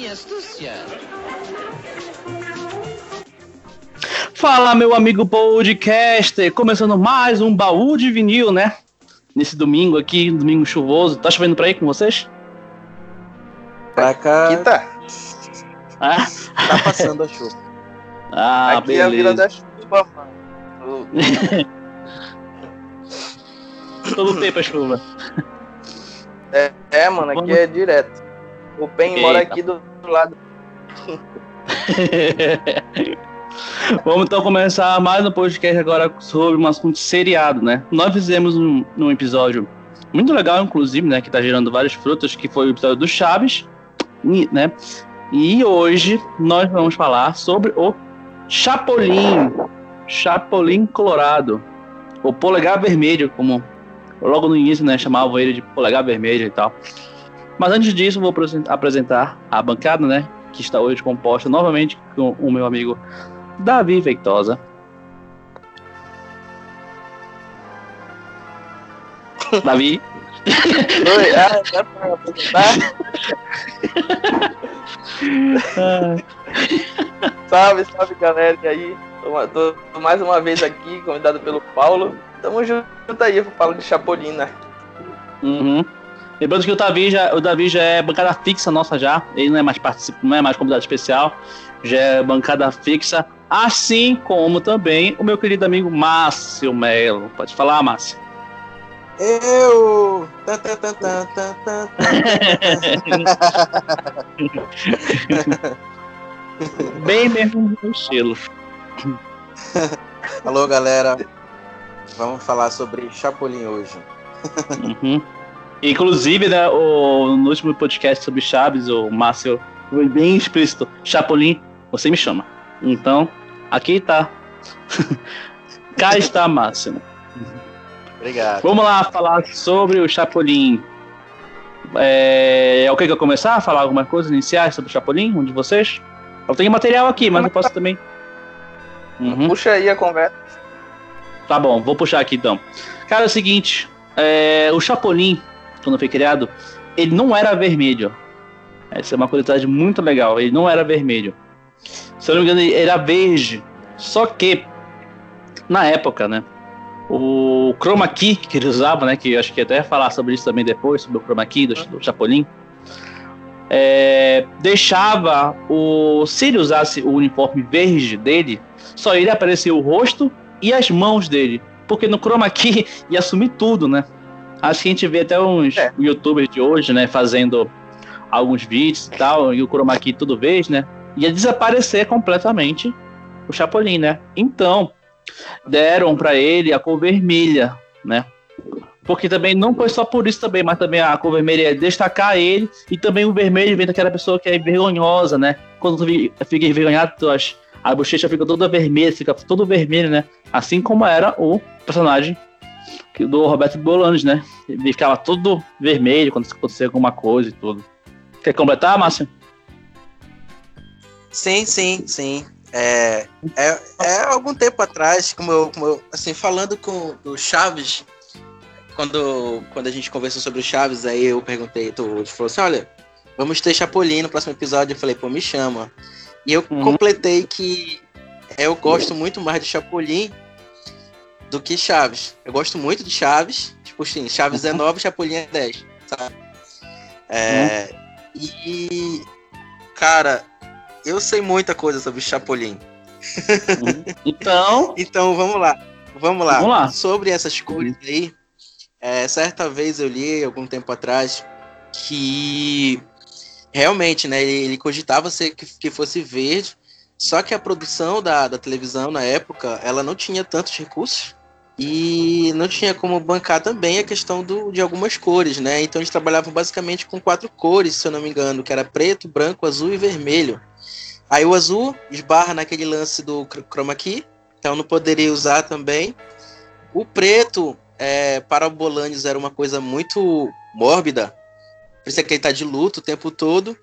minha astúcia. Fala, meu amigo podcaster, começando mais um baú de vinil, né? Nesse domingo aqui, domingo chuvoso. Tá chovendo pra aí com vocês? Pra cá. Aqui tá. Ah, Tá passando a chuva. ah Aqui é a vila beleza. da chuva, mano. Todo tempo é chuva. É, é, mano, aqui Vamos- é direto. O Eita. mora aqui do lado. Vamos então começar mais um podcast agora sobre um assunto seriado, né? Nós fizemos um, um episódio muito legal, inclusive, né? Que tá gerando vários frutos, que foi o episódio do Chaves, e, né? E hoje nós vamos falar sobre o Chapolin, Chapolin Colorado, o polegar vermelho, como logo no início, né? Chamavam ele de polegar vermelho e tal. Mas antes disso, vou apresen- apresentar a bancada, né? Que está hoje composta novamente com o meu amigo Davi Feitosa. Davi. Oi, ah, dá pra apresentar? Salve, salve galera, e aí? Tô, tô- mais uma vez aqui, convidado pelo Paulo. Tamo junto aí Paulo de Chapolin, né? Uhum. Lembrando que o Davi, já, o Davi já é bancada fixa nossa já. Ele não é mais participa, não é mais convidado especial. Já é bancada fixa. Assim como também o meu querido amigo Márcio Melo. Pode falar, Márcio. Eu. Bem mesmo no estilo. Alô, galera. Vamos falar sobre Chapolin hoje. Uhum. Inclusive, né, o, no último podcast sobre Chaves, o Márcio foi bem explícito. Chapolin, você me chama. Então, aqui tá. Cá está, Márcio. Obrigado. Vamos lá falar sobre o Chapolin. É, o que que eu começar a falar alguma coisa iniciais sobre o Chapolin? Um de vocês? Eu tenho material aqui, mas eu posso também. Uhum. Puxa aí a conversa. Tá bom, vou puxar aqui então. Cara, é o seguinte: é, o Chapolin, quando foi criado, ele não era vermelho. Essa é uma curiosidade muito legal. Ele não era vermelho. Se eu não me engano, ele era verde. Só que, na época, né? O chroma key que ele usava, né? Que eu acho que até ia falar sobre isso também depois, sobre o chroma key do, do Chapolin. é, deixava o. Se ele usasse o uniforme verde dele, só ele aparecia o rosto e as mãos dele. Porque no chroma key ia sumir tudo, né? Acho que a gente vê até uns É. youtubers de hoje, né? Fazendo alguns vídeos e tal, e o chroma key tudo vez, né? Ia desaparecer completamente o Chapolin, né? Então, deram pra ele a cor vermelha, né? Porque também não foi só por isso também, mas também a cor vermelha é destacar ele e também o vermelho vem daquela pessoa que é vergonhosa, né? Quando tu fica envergonhado, tu acha, a bochecha fica toda vermelha, fica todo vermelho, né? Assim como era o personagem do Roberto Bolanes, né? Ele ficava todo vermelho quando acontecia alguma coisa e tudo. Quer completar, Márcio? Sim, sim, sim. É, é, é algum tempo atrás, como eu, como eu- assim, falando com o Chaves, quando, quando a gente conversou sobre o Chaves, aí eu perguntei, tu falou assim, olha, vamos ter Chapolin no próximo episódio. Eu falei, pô, me chama. E eu Uhum. completei que eu gosto muito mais de Chapolin do que Chaves. Eu gosto muito de Chaves, tipo assim, Chaves é 9, Chapolin é 10, sabe? É, E, cara, eu sei muita coisa sobre Chapolin. Então, Então vamos lá. Vamos lá. Vamos lá. Sobre essas cores aí, é, certa vez eu li algum tempo atrás que realmente, né, ele, ele cogitava ser que, que fosse verde, só que a produção da, da televisão na época, ela não tinha tantos recursos e não tinha como bancar também a questão do, de algumas cores, né? Então eles trabalhavam basicamente com quatro cores, se eu não me engano, que era preto, branco, azul e vermelho. Aí o azul esbarra naquele lance do chr- chroma key, então não poderia usar também. O preto, é, para o Bolanes, era uma coisa muito mórbida, por isso é que ele tá de luto o tempo todo.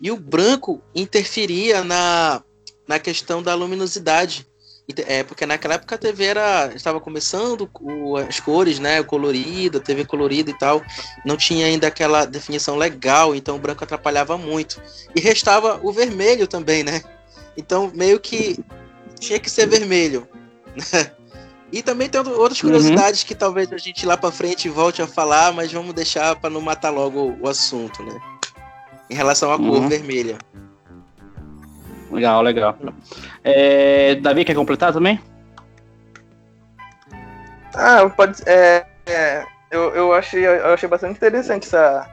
E o branco interferia na, na questão da luminosidade. É, porque naquela época a TV era, estava começando o, as cores, né? O colorido, a TV colorida e tal. Não tinha ainda aquela definição legal, então o branco atrapalhava muito. E restava o vermelho também, né? Então meio que tinha que ser vermelho. Né? E também tem outras uhum. curiosidades uhum. que talvez a gente lá para frente volte a falar, mas vamos deixar para não matar logo o assunto, né? Em relação à cor uhum. vermelha. Legal, legal. É, Davi, quer completar também? Ah, pode é, é, eu, eu, achei, eu achei bastante interessante essa,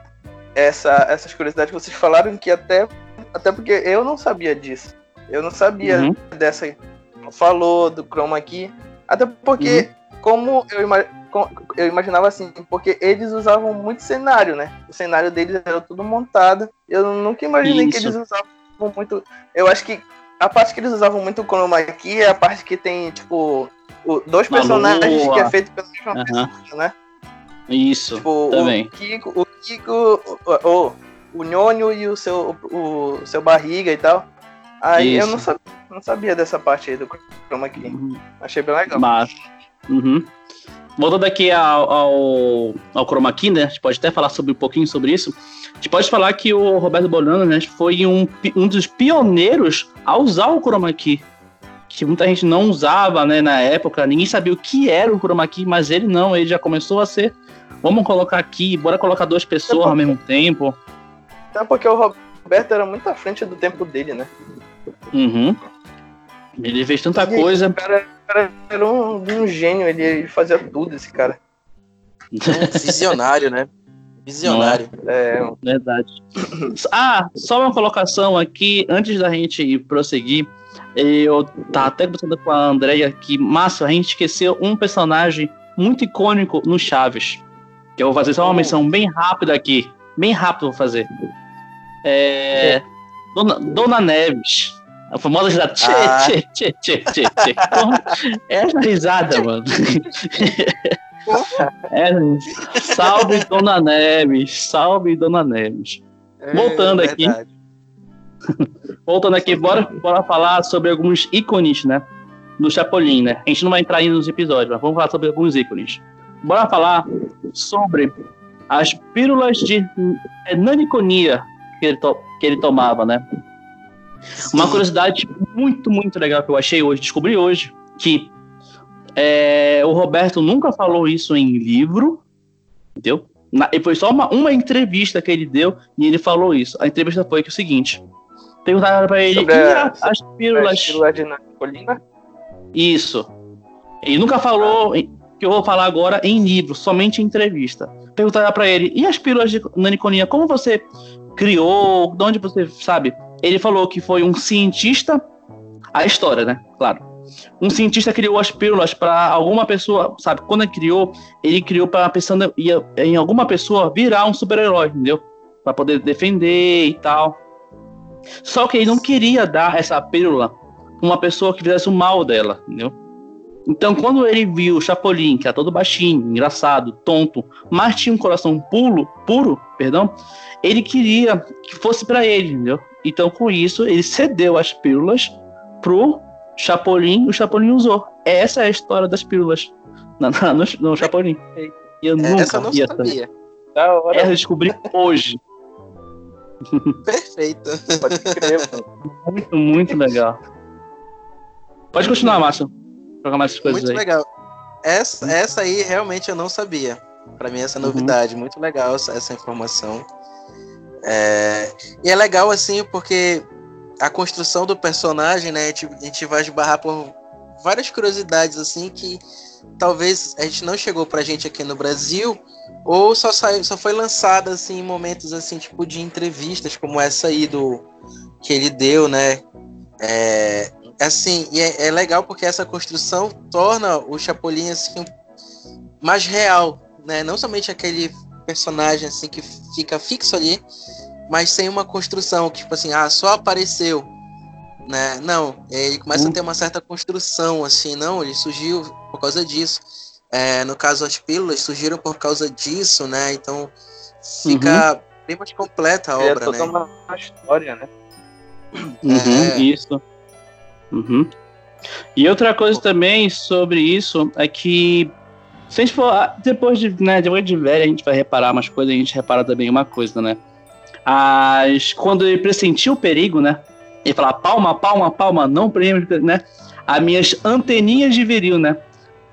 essa, essas curiosidades que vocês falaram, que até, até porque eu não sabia disso. Eu não sabia uhum. dessa. Falou do chroma aqui. Até porque, uhum. como eu, eu imaginava assim, porque eles usavam muito cenário, né? O cenário deles era tudo montado. Eu nunca imaginei Isso. que eles usavam muito. Eu acho que a parte que eles usavam muito o chroma aqui é a parte que tem, tipo, o, dois personagens que é feito pela mesma uhum. pessoa, né? Isso. Tipo, também. O Kiko, o, Kiko o, o, o Nhonho e o seu, o, o seu barriga e tal. Aí Isso. eu não sabia, não sabia dessa parte aí do chroma aqui. Uhum. Achei bem legal. Mas. Uhum. Voltando aqui ao, ao, ao chroma key, né? A gente pode até falar sobre um pouquinho sobre isso gente pode falar que o Roberto Bolano né, foi um, um dos pioneiros a usar o chroma key. Que muita gente não usava né, na época, ninguém sabia o que era o chroma key, mas ele não, ele já começou a ser. Vamos colocar aqui, bora colocar duas pessoas porque, ao mesmo tempo. Até porque o Roberto era muito à frente do tempo dele, né? Uhum. Ele fez tanta e coisa. O cara, o cara era um, um, gênio, ele fazia tudo, esse cara. visionário, né? Visionário. É, é, verdade. Ah, só uma colocação aqui, antes da gente prosseguir. Eu tava até conversando com a Andrea que, massa, a gente esqueceu um personagem muito icônico no Chaves. Que eu vou fazer só uma menção bem rápida aqui. Bem rápido vou fazer. É. é. Dona, Dona Neves. A famosa risada. Tchê, ah. tchê, tchê, tchê, tchê, tchê. Essa risada, mano. É, salve Dona Neves, salve Dona Neves. É, Voltando aqui. Voltando aqui, bora, bora falar sobre alguns ícones, né? Do Chapolin, né? A gente não vai entrar aí nos episódios, mas vamos falar sobre alguns ícones. Bora falar sobre as pílulas de naniconia que ele, que ele tomava, né? Uma curiosidade muito, muito legal que eu achei hoje, descobri hoje, que é, o Roberto nunca falou isso em livro, entendeu? Na, e foi só uma, uma entrevista que ele deu e ele falou isso. A entrevista foi que é o seguinte: perguntaram para ele Sobre a, as pílulas. de Napolina? Isso. Ele nunca falou ah. que eu vou falar agora em livro, somente em entrevista. Perguntaram para ele: e as pílulas de naniconia? Como você criou? De onde você sabe? Ele falou que foi um cientista. A história, né? Claro um cientista criou as pílulas para alguma pessoa, sabe? Quando ele criou, ele criou para pensando em alguma pessoa virar um super-herói, entendeu? Para poder defender e tal. Só que ele não queria dar essa pílula uma pessoa que fizesse o mal dela, entendeu? Então, quando ele viu o Chapolin, que era todo baixinho, engraçado, tonto, mas tinha um coração puro, puro, perdão, ele queria que fosse para ele, entendeu? Então, com isso, ele cedeu as pílulas pro Chapolin, o Chapolin usou. Essa é a história das pílulas no, no, no Chapolin. E eu é, nunca Essa eu não ia sabia. Da hora. Essa eu descobri hoje. Perfeito. Pode crer, Muito, muito legal. Pode continuar, Márcio. Jogar mais coisas muito aí. Muito legal. Essa, essa aí realmente eu não sabia. Para mim, essa é novidade. Uhum. Muito legal essa, essa informação. É... E é legal, assim, porque a construção do personagem, né? A gente, a gente vai esbarrar por várias curiosidades assim que talvez a gente não chegou pra gente aqui no Brasil ou só saiu, só foi lançada assim em momentos assim tipo de entrevistas como essa aí do que ele deu, né? É, assim, e é, é legal porque essa construção torna o Chapolin assim mais real, né? Não somente aquele personagem assim que fica fixo ali, mas sem uma construção, que, tipo assim, ah, só apareceu. Né? Não, ele começa a hum. ter uma certa construção, assim, não, ele surgiu por causa disso. É, no caso, as pílulas surgiram por causa disso, né? Então fica uhum. bem mais completa a é obra, é toda né? uma história, né? Uhum, é... Isso. Uhum. E outra coisa também sobre isso é que se a gente for, ah, depois de, né, depois de velho, a gente vai reparar umas coisas, a gente repara também uma coisa, né? As, quando ele pressentiu o perigo, né? Ele fala palma, palma, palma, não prêmio, né? As minhas anteninhas de viril, né?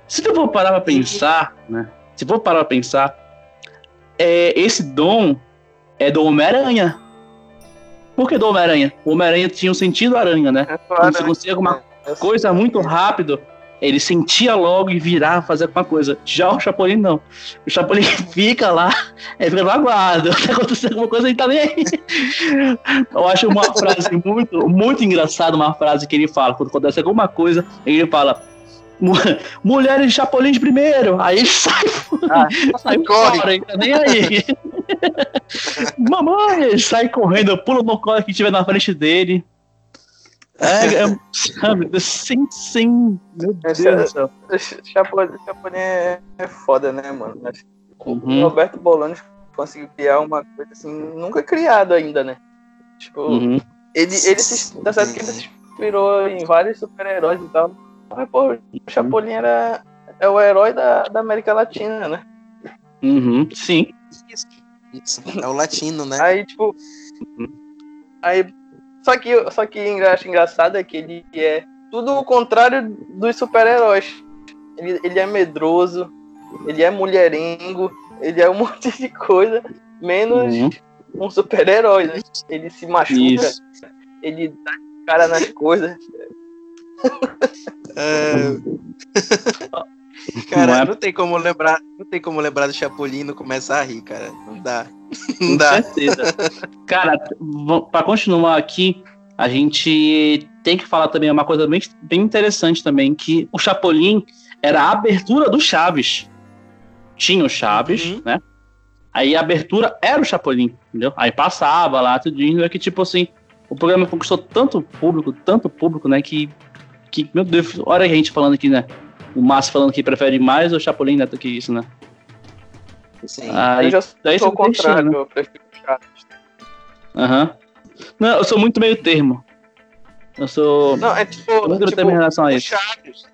Se tu for parar pra pensar, né? Se for parar pra pensar, é, esse dom é do Homem-Aranha. Por que do Homem-Aranha? O Homem-Aranha tinha um sentido aranha, né? É Quando você conseguia alguma É, coisa muito rápido, ele sentia logo e virava fazer alguma coisa. Já o Chapolin não. O Chapolin fica lá, ele fica no aguardo. Se acontecer alguma coisa, ele tá nem aí. Eu acho uma frase muito, muito engraçada, uma frase que ele fala. Quando acontece alguma coisa, ele fala. "Mu- Mulheres de Chapolin de primeiro. Aí ele sai, Ah, sai corre. fora, ele tá nem aí. Mamãe, ele sai correndo, pula no colo que tiver na frente dele. É, é sabe, sim, sim. Meu Deus é- do céu. Chapolin, Chapolin é, é foda, né, mano? Acho que O Uhum, Roberto Bolanos conseguiu criar uma coisa assim, nunca criado ainda, né? Tipo, uhum. ele, ele se, tá certo que ele se inspirou em vários super-heróis e tal. Mas, pô, o Chapolin era é o herói da, da América Latina, né? Uhum, sim. Isso. Isso. É o latino, né? Aí, tipo. Aí. Só que, só que eu acho engraçado é que ele é tudo o contrário dos super-heróis. Ele, ele é medroso, ele é mulherengo, ele é um monte de coisa, menos Uhum. um super-herói, né? Ele se machuca, Isso. ele dá cara nas coisas. É... cara, Não não, é- tem como lembrar, não tem como lembrar do Chapolin e não começar a rir, cara. Não dá. Não Com dá. certeza. Cara, pra continuar aqui, a gente tem que falar também uma coisa bem, bem interessante também, que o Chapolin era a abertura do Chaves. Tinha o Chaves, Uhum. né? Aí a abertura era o Chapolin, entendeu? Aí passava lá, tudinho, é que tipo assim, o programa conquistou tanto público, tanto público, né, que, que meu Deus, olha a gente falando aqui, né? O Márcio falando que prefere mais o Chapolin, né, do que isso, né? Sim. Aí, eu já daí sou o contrário, né? eu prefiro o Chaves. Aham. Não, eu sou muito meio termo. Eu sou. Não, é tipo, eu tipo termo em relação a isso. Chaves.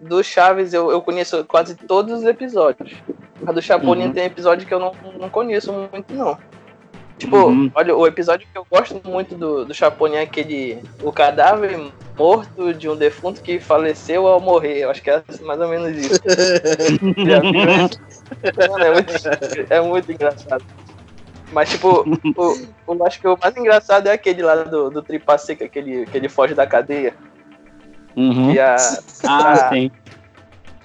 Do Chaves eu, eu conheço quase todos os episódios. A do Chapolin Uhum. tem episódio que eu não, não conheço muito, não. Tipo, Uhum. olha, o episódio que eu gosto muito do, do Chapolin é aquele. O cadáver morto de um defunto que faleceu ao morrer. Eu acho que é mais ou menos isso. Mano, é, muito, é muito engraçado. Mas, tipo, o, o, eu acho que o mais engraçado é aquele lá do, do Tripa Seca, que ele, que ele foge da cadeia. Uhum. E a, Ah, Ah. sim.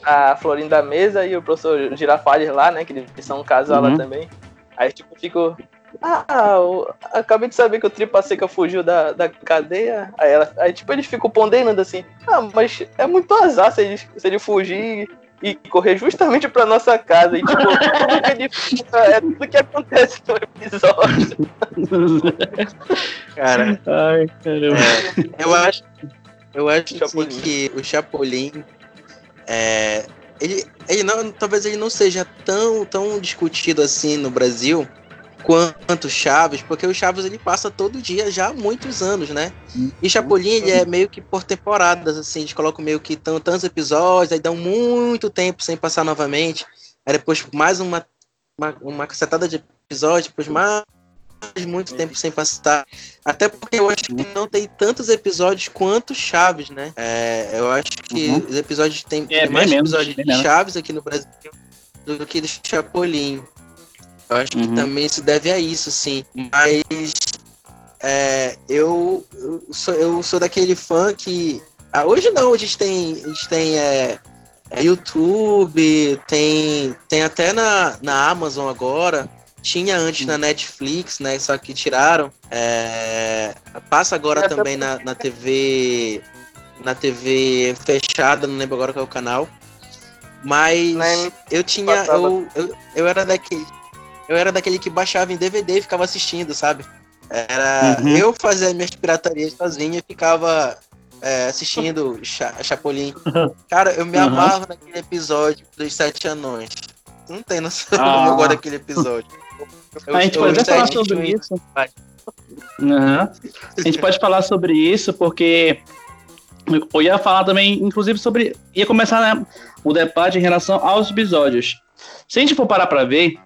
a Florinda Mesa e o professor Girafales lá, né? Que eles são um casal Uhum. lá também. Aí, tipo, fico. Ah, eu acabei de saber que o Tripa Seca fugiu da, da cadeia. Aí, ela, aí, tipo, eles ficam ponderando assim: Ah, mas é muito azar se ele, se ele fugir e correr justamente pra nossa casa. E, tipo, tudo que ele fica é tudo que acontece no episódio. Cara, Ai, caramba. é, eu acho, eu acho assim, Chapolin. que o Chapolin, é, ele, ele não, talvez ele não seja tão, tão discutido assim no Brasil quanto Chaves, porque o Chaves ele passa todo dia já há muitos anos, né? E Chapolin ele é meio que por temporadas, assim, eles colocam meio que tão, tantos episódios, aí dão muito tempo sem passar novamente, aí depois mais uma, uma, uma cacetada de episódios, depois mais muito tempo sem passar. Até porque eu acho que não tem tantos episódios quanto Chaves, né? É, eu acho que Uhum. os episódios tem, É, tem mais menos, episódios de menos. Chaves aqui no Brasil do que de Chapolin. Eu acho que Uhum. também se deve a isso, sim. Mas é, eu, eu, sou, eu sou daquele fã que. Ah, hoje não, a gente tem, a gente tem é, é YouTube, tem, tem até na, na Amazon agora. Tinha antes na Netflix, né? Só que tiraram. É, passa agora É, até também na, na TV. Na TV fechada, não lembro agora qual é o canal. Mas M- eu tinha. Eu, eu, eu era daquele. Eu era daquele que baixava em DVD e ficava assistindo, sabe? Era. Uhum. Eu fazia minhas piratarias sozinho e ficava é, assistindo Cha Chapolin. Cara, eu me Uhum. amarro naquele episódio dos Sete Anões. Não tem noção Ah. como eu gosto daquele episódio. Eu- a gente eu- pode até falar sobre isso. Aham. A gente pode falar sobre isso porque eu ia falar também, inclusive, sobre. ia começar né, o debate em relação aos episódios. Se a gente for parar pra ver,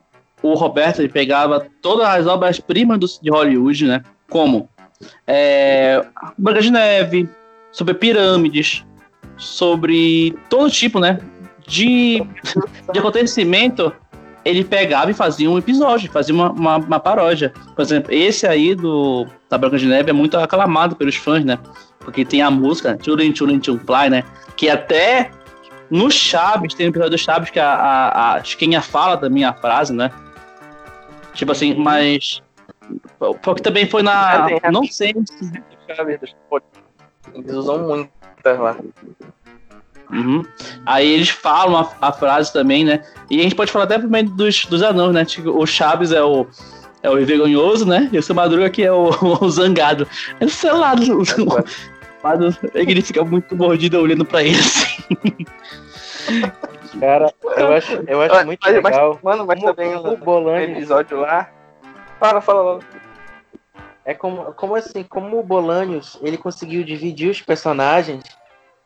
o Roberto ele pegava todas as obras-primas de Hollywood, né? Como é, Branca de Neve, sobre pirâmides, sobre todo tipo, né? De, de acontecimento, ele pegava e fazia um episódio, fazia uma, uma, uma, paródia. Por exemplo, esse aí do da Branca de Neve é muito aclamado pelos fãs, né? Porque tem a música Chulin Chulin Chulplay, né? Que até no Chaves, tem um episódio do Chaves que a, a, a quem a fala também a frase, né? Tipo assim, mas. Porque também foi na. É, não sei. Eles usam muito lá. Uhum. Aí eles falam a, a, frase também, né? E a gente pode falar até por meio dos, dos anões, né? Tipo, o Chaves é o, é o vergonhoso, né? E o seu Madruga que é o, o zangado. É sei lá, mas ele fica muito mordido olhando pra ele assim. Cara, eu acho, eu acho muito mas, legal. Mas, mano, mas também o, o episódio lá. Fala, fala logo. É como, como assim, como o Bolanios ele conseguiu dividir os personagens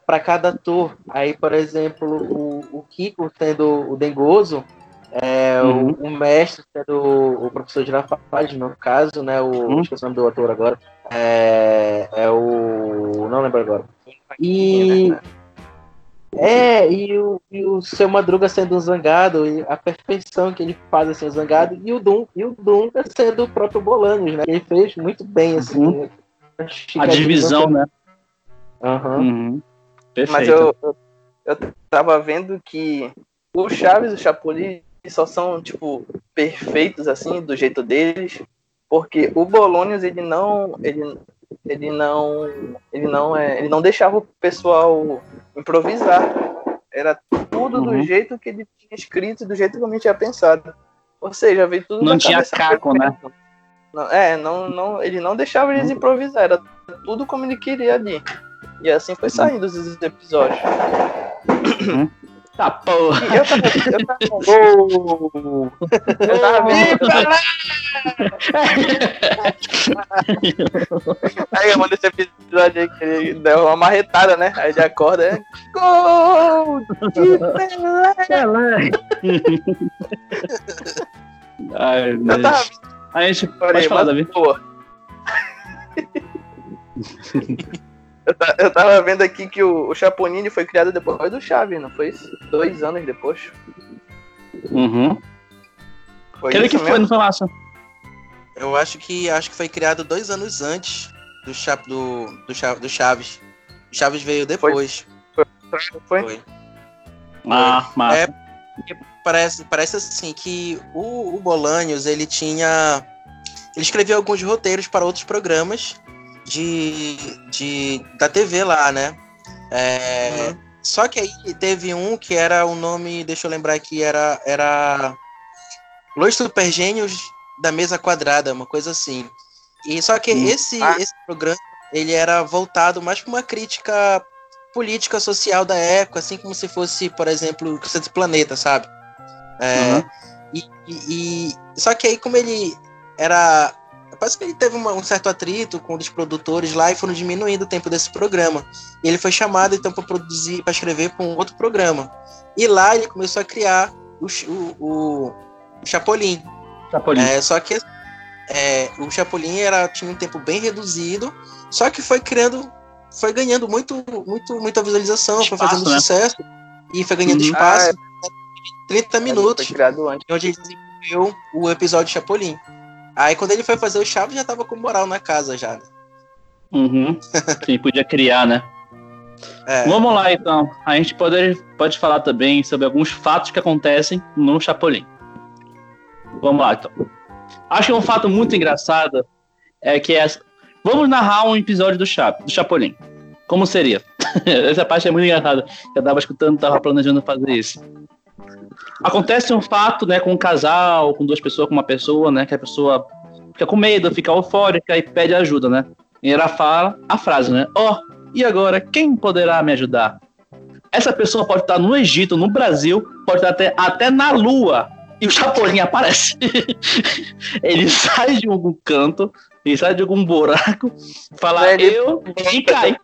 para cada ator. Aí, por exemplo, o, o Kiko sendo o Dengoso, é, uhum. o, o, mestre sendo o, professor Girafales, no caso, né? O, uhum. Esqueci o nome do ator agora. É, é o. Não lembro agora. E. É, e o, e o seu Madruga sendo um zangado, e a perfeição que ele faz assim, o zangado, e o Dum, e o Dunga sendo o próprio Bolanos, né? Ele fez muito bem, assim. Uhum. A divisão, né? Uhum. uhum. Perfeito. Mas eu, eu, eu tava vendo que o Chaves e o Chapolin só são, tipo, perfeitos, assim, do jeito deles, porque o Bolonius, ele não, ele, ele não, ele não é, ele não deixava o pessoal improvisar. Era tudo uhum. do jeito que ele tinha escrito, do jeito que eu tinha pensado. Ou seja, veio tudo Não tinha caco, né? Não, é, não, não, ele não deixava eles improvisar, era tudo como ele queria ali. E assim foi saindo os episódios. Uhum. Tá porra. Eu tava, eu tava, oh, eu tava aí eu mando esse episódio aí que ele deu uma marretada, né? Aí ele acorda, é. Gol! De Pelé! Ai, Deus. Tava... A gente pode falar, Davi. Eu, eu tava vendo aqui que o, o Chapolin foi criado depois do Chaves, não foi isso? Dois anos depois. Uhum. Foi Quero que mesmo? foi, não foi massa. Eu acho que acho que foi criado dois anos antes do, Cha do, do, Cha do Chaves. O Chaves veio depois. Foi? foi? foi. Ah, massa. É, parece, parece assim que o, o Bolanios, ele tinha... Ele escreveu alguns roteiros para outros programas de, de da TV lá, né? É, uhum. Só que aí teve um que era o nome, deixa eu lembrar aqui, era era Los Supergênios da Mesa Quadrada, uma coisa assim. E só que uhum. esse ah. esse programa ele era voltado mais para uma crítica política social da época, assim como se fosse, por exemplo, o Centro Planeta, sabe? É, uhum. e, e, e, só que aí como ele era Parece que ele teve uma, um certo atrito com um dos produtores lá e foram diminuindo o tempo desse programa. E ele foi chamado então para produzir, para escrever para um outro programa. E lá ele começou a criar o, o, o, o Chapolin. Chapolin. É, só que é, o Chapolin era, tinha um tempo bem reduzido, só que foi criando, foi ganhando muito, muito, muita visualização, espaço, foi fazendo né? sucesso e foi ganhando uhum. espaço. Ah, é. 30 minutos. Foi criado antes. Onde ele desenvolveu o episódio Chapolin. Aí quando ele foi fazer o Chaves, já tava com moral na casa já. Né? Uhum. Sim, podia criar, né? É. Vamos lá então. A gente pode, pode falar também sobre alguns fatos que acontecem no Chapolin. Vamos lá então. Acho que um fato muito engraçado é que é... vamos narrar um episódio do, Chap, do Chapolin. Como seria? Essa parte é muito engraçada. Eu tava escutando, tava planejando fazer isso. Acontece um fato, né, com um casal, com duas pessoas, com uma pessoa, né, que a pessoa fica com medo, fica eufórica e pede ajuda, né? E ela fala a frase, né? Ó, oh, e agora, quem poderá me ajudar? Essa pessoa pode estar no Egito, no Brasil, pode estar até, até na Lua. E o Chapolin aparece. ele sai de algum canto, ele sai de algum buraco, fala ele... eu, e cai.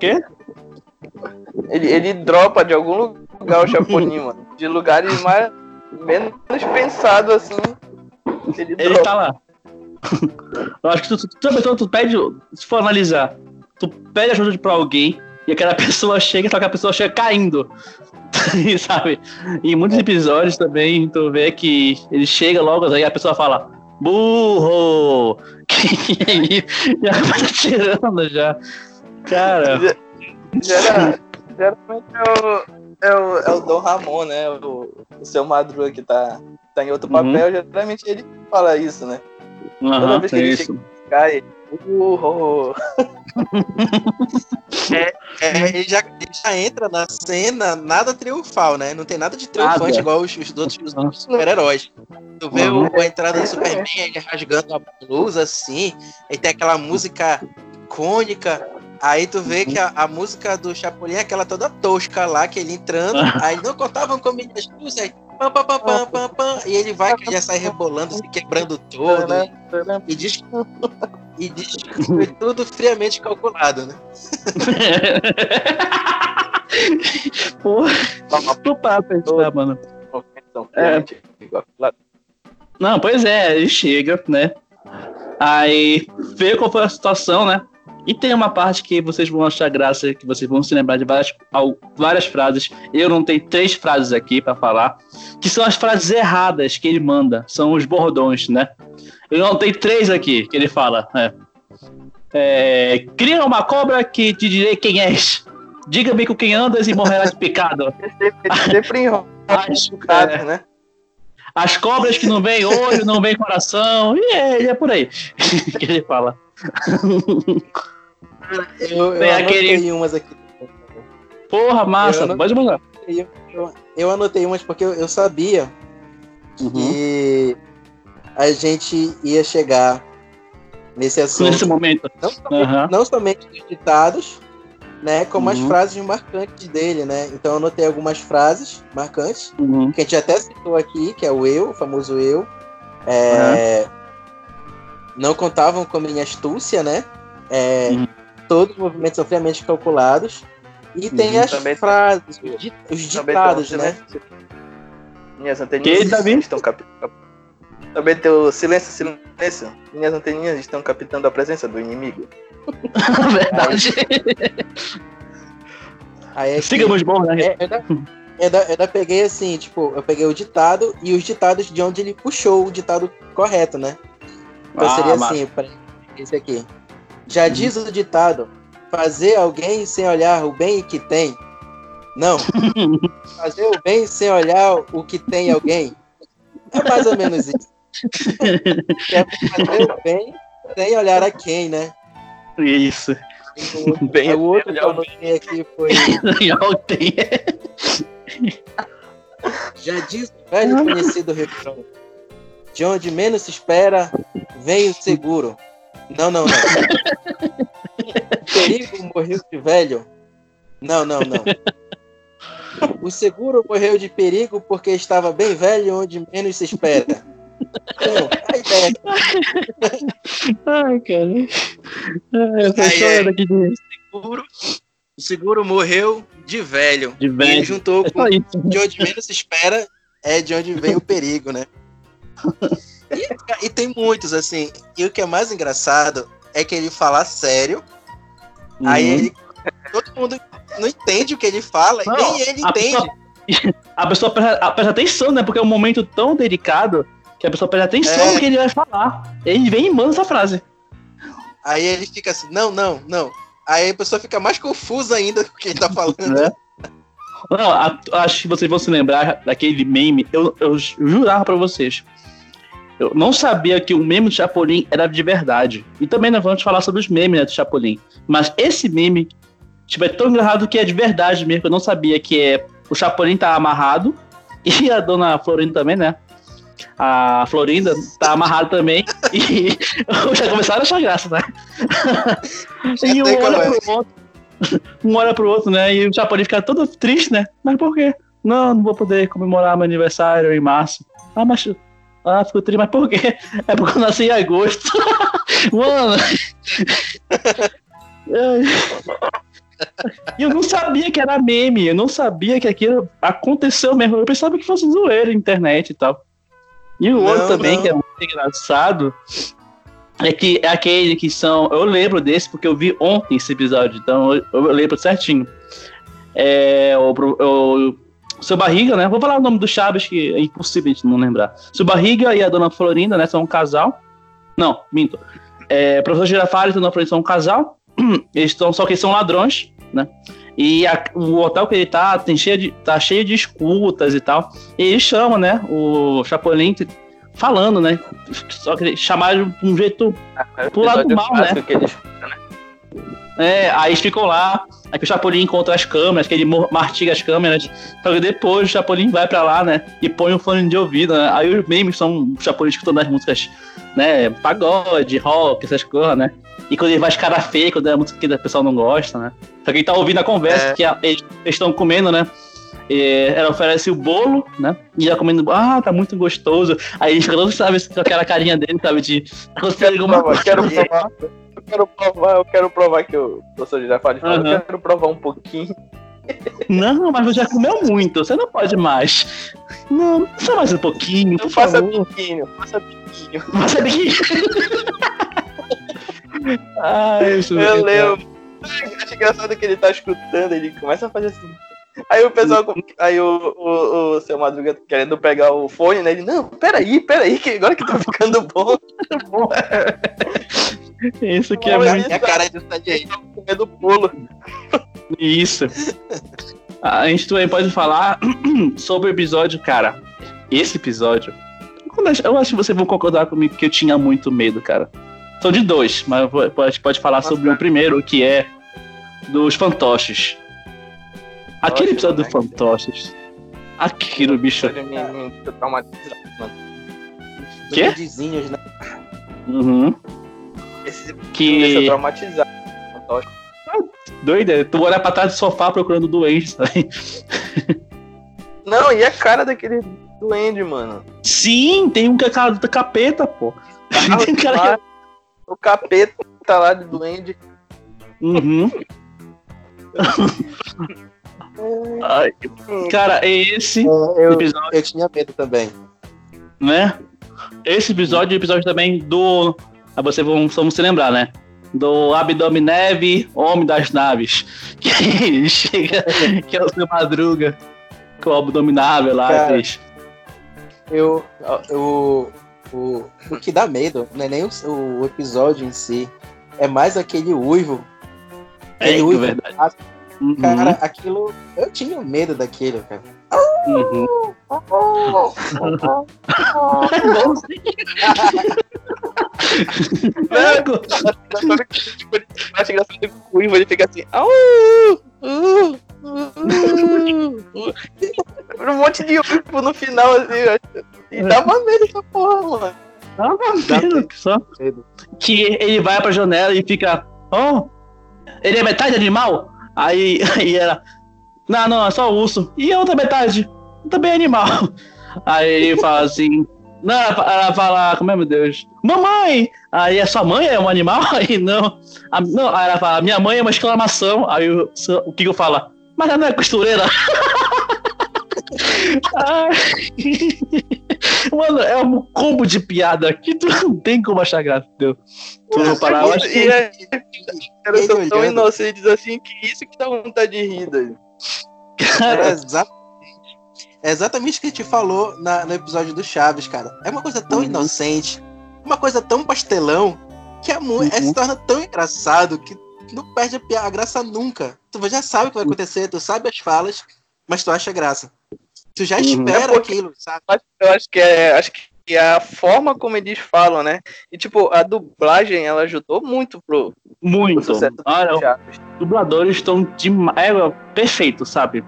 Quê? Ele, ele dropa de algum lugar o Chapolin, mano. De lugares mais menos pensado assim. Ele, Ele tá lá. Eu acho que tu, tu, tu, tu, pede, se for analisar, tu pede ajuda pra alguém e aquela pessoa chega, só que a pessoa chega caindo. Sabe? Em muitos episódios também, tu vê que ele chega logo, aí a pessoa fala, burro! e acaba tirando já. Cara, Gera- geralmente o, é, o, é o Dom Ramon, né? O, o seu Madruga que tá, tá em outro Uhum. papel. Geralmente ele fala isso, né? aham, vez que é ele isso. Cai. Urro. É, ele, já, ele já entra na cena nada triunfal, né? Não tem nada de triunfante Nada. igual os, os outros os outros super-heróis. Tu vê Uhum. o- a entrada do Superman, ele rasgando a blusa assim, aí tem aquela música icônica. Aí tu vê que a, a música do Chapolin é aquela toda tosca lá, que ele entrando, aí não contavam com minhas aí pam, pam, pam, pam, pam, pam, e ele vai que já sai rebolando, se quebrando todo, e diz, e diz que foi tudo friamente calculado, né? Porra, tu para pra pensar, mano. É. Não, pois é, ele chega, né? Aí vê qual foi a situação, né? E tem uma parte que vocês vão achar graça, que vocês vão se lembrar de várias, várias frases. Eu não tenho três frases aqui pra falar, que são as frases erradas que ele manda, são os bordões, né? Eu não tenho três aqui que ele fala. É. É, Cria uma cobra que te direi quem és. Diga-me com quem andas e morrerás picado. Sempre enrola As, o cara, é, né? as cobras que não vem olho, não vem coração. E é, é por aí que ele fala. Eu, eu Tem anotei aquele- umas aqui. Porra, massa, não- pode mandar. Eu, eu anotei umas porque eu, eu sabia Uhum. que a gente ia chegar nesse assunto. Nesse momento. Não somente, Aham. não somente os ditados, né? Como as Uhum. frases marcantes dele, né? Então eu anotei algumas frases marcantes, Uhum. que a gente até citou aqui, que é o eu, o famoso eu. É, Não contavam com a minha astúcia, né? É, Uhum. Todos os movimentos são friamente calculados. E tem Uhum. as Também- frases, os, di- os ditados, tem né? silêncio. Minhas anteninhas Que, Davi? estão captando. Também tem o silêncio, silêncio. Minhas anteninhas estão captando a presença do inimigo. Verdade. Aí é que- Sigamos bom, né? É, eu, ainda, eu, ainda, peguei assim, tipo, eu peguei o ditado e os ditados de onde ele puxou o ditado correto, né? Então Ah, seria massa. assim, esse aqui. Já diz o ditado, fazer alguém sem olhar o bem que tem. Não. fazer o bem sem olhar o que tem alguém. É mais ou menos isso. É fazer o bem sem olhar a quem, né? Isso. O, Bem, o outro que eu anotei aqui foi. Já diz o velho conhecido refrão. De onde menos se espera, vem o seguro. Não, não, não. O perigo morreu de velho. Não, não, não. O seguro morreu de perigo porque estava bem velho onde menos se espera. Então, a ideia Ai, cara. Ai, eu tô Ai, chorando ai. aqui de, seguro, o seguro morreu de velho. de E velho. juntou É com isso. de onde menos se espera é de onde vem o perigo, né? E, e tem muitos, assim. E o que é mais engraçado é que ele fala sério, aí Uhum. ele. Todo mundo não entende o que ele fala, Não, e nem ele a entende. pessoa- A pessoa presta, presta atenção, né? Porque é um momento tão delicado que a pessoa presta atenção É. no que ele vai falar. Ele vem e manda essa frase. Aí ele fica assim, não, não, não. Aí a pessoa fica mais confusa ainda com o que ele tá falando. Né? Não, a- acho que vocês vão se lembrar daquele meme. Eu, eu jurava pra vocês. Eu não sabia que o meme do Chapolin era de verdade. E também nós vamos falar sobre os memes né, do Chapolin. Mas esse meme tipo, é tão engraçado que é de verdade mesmo. Eu não sabia que é, o Chapolin tá amarrado. E a dona Florinda também, né? A Florinda tá amarrada também. E já começaram a achar graça, né? e um olha é. pro outro. Um olha pro outro, né? E o Chapolin fica todo triste, né? Mas por quê? Não, não vou poder comemorar meu aniversário em março. Ah, mas. Ah, ficou triste, mas por quê? É porque eu nasci em agosto. Mano. Ai. eu não sabia que era meme, eu não sabia que aquilo aconteceu mesmo. Eu pensava que fosse zoeira internet e tal. E o outro também, não. que é muito engraçado, é que é aquele que são. Eu lembro desse porque eu vi ontem esse episódio, então eu, eu lembro certinho. É o, o, o seu Barriga, né? Vou falar o nome do Chaves, que é impossível a gente não lembrar. Seu Barriga e a dona Florinda, né? São um casal. Não, minto. É, professor Girafales e dona Florinda são um casal. Eles estão, só que eles são ladrões, né? E a, o hotel que ele tá tem cheio de, tá cheio de escutas e tal. E ele chama, né? O Chapolin falando, né? Só que chamaram de um jeito ah, pro lado mal, né? Eles, né? É, aí eles ficam lá, aí o Chapolin encontra as câmeras, que ele martiga as câmeras, só que depois o Chapolin vai pra lá, né, e põe um fone de ouvido, né, aí os memes são o Chapolin escutando as músicas, né, pagode, rock, essas coisas, né, e quando ele vai de cara feia, quando é a música que o pessoal não gosta, né, só que ele tá ouvindo a conversa, é. que a, eles estão comendo, né, e ela oferece o bolo, né? E já comendo, ah, tá muito gostoso. Aí ele fica todo, sabe, com aquela carinha dele, sabe, de. Quero provar, quero provar. Eu quero provar, eu quero provar que o professor já fala, uhum. eu quero provar um pouquinho. Não, mas você já comeu muito, você não pode mais. Não, só mais um pouquinho, faça favor. Biquinho, faça biquinho. Faça biquinho. Ai, eu, eu lembro. Acho engraçado que ele tá escutando, ele começa a fazer assim. Aí o pessoal, aí o, o, o seu Madruga querendo pegar o fone, né? Ele, não, peraí, peraí, que agora que tá ficando bom. Isso que é muito. A cara de aí. Com medo do pulo. Isso. A gente também pode falar sobre o episódio, cara. Esse episódio. Eu acho que vocês vão concordar comigo que eu tinha muito medo, cara. São de dois, mas a gente pode falar Nossa, sobre cara. o primeiro, que é dos fantoches. Aquele episódio do Fantoches. Aquilo, bicho. Quê? Vizinhos, né? Uhum. Esse que... traumatizado. Ah, doida, tu olha pra trás do sofá procurando doente, sabe? Não, e a cara daquele duende, mano? Sim, tem um que é cara do capeta, pô. Ah, tem cara que... O capeta tá lá de duende. Uhum. Ai, cara, esse é, eu, episódio. Eu tinha medo também. Né? Esse episódio é o episódio também do. A você vamos, vamos se lembrar, né? Do Abdomineve, Homem das Naves. Que chega, que é o seu madruga com o Abdominável lá. Cara, eu, eu, o, o que dá medo não é nem o, o episódio em si, é mais aquele uivo. Aquele é, uivo verdade. Uhum. Cara, aquilo. Eu tinha medo daquilo, cara. Uhum. Acho engraçado que o Ivo ele fica assim. um monte de uivo no final, assim. E dava medo essa porra, mano. Dava medo, só. Que ele vai pra janela e fica. Oh, ele é metade animal? Aí, aí ela, não, não, é só urso. E a outra metade? Também é animal. Aí fala assim, não, ela fala, como é, meu Deus? Mamãe! Aí a sua mãe é um animal? Aí não. A, não, aí ela fala, minha mãe é uma exclamação. Aí o, o Kiko fala, mas ela não é costureira. Mano, é um combo de piada que tu não tem como achar graça, entendeu? Tu não parar, eu acho que... É, cara, são tão inocentes assim que isso que dá vontade de rir, doido. É, exatamente. É exatamente o que a gente falou na, no episódio do Chaves, cara. É uma coisa tão uhum. inocente, uma coisa tão pastelão, que é, é, uhum. é, se torna tão engraçado que não perde a, piada, a graça nunca. Tu já sabe o que vai acontecer, tu sabe as falas, mas tu acha graça. Tu já uhum. espera é aquilo, sabe? Eu acho que é, acho que é a forma como eles falam, né? E tipo, a dublagem ela ajudou muito pro muito. Pro ah, os dubladores estão demais, é, perfeito, sabe?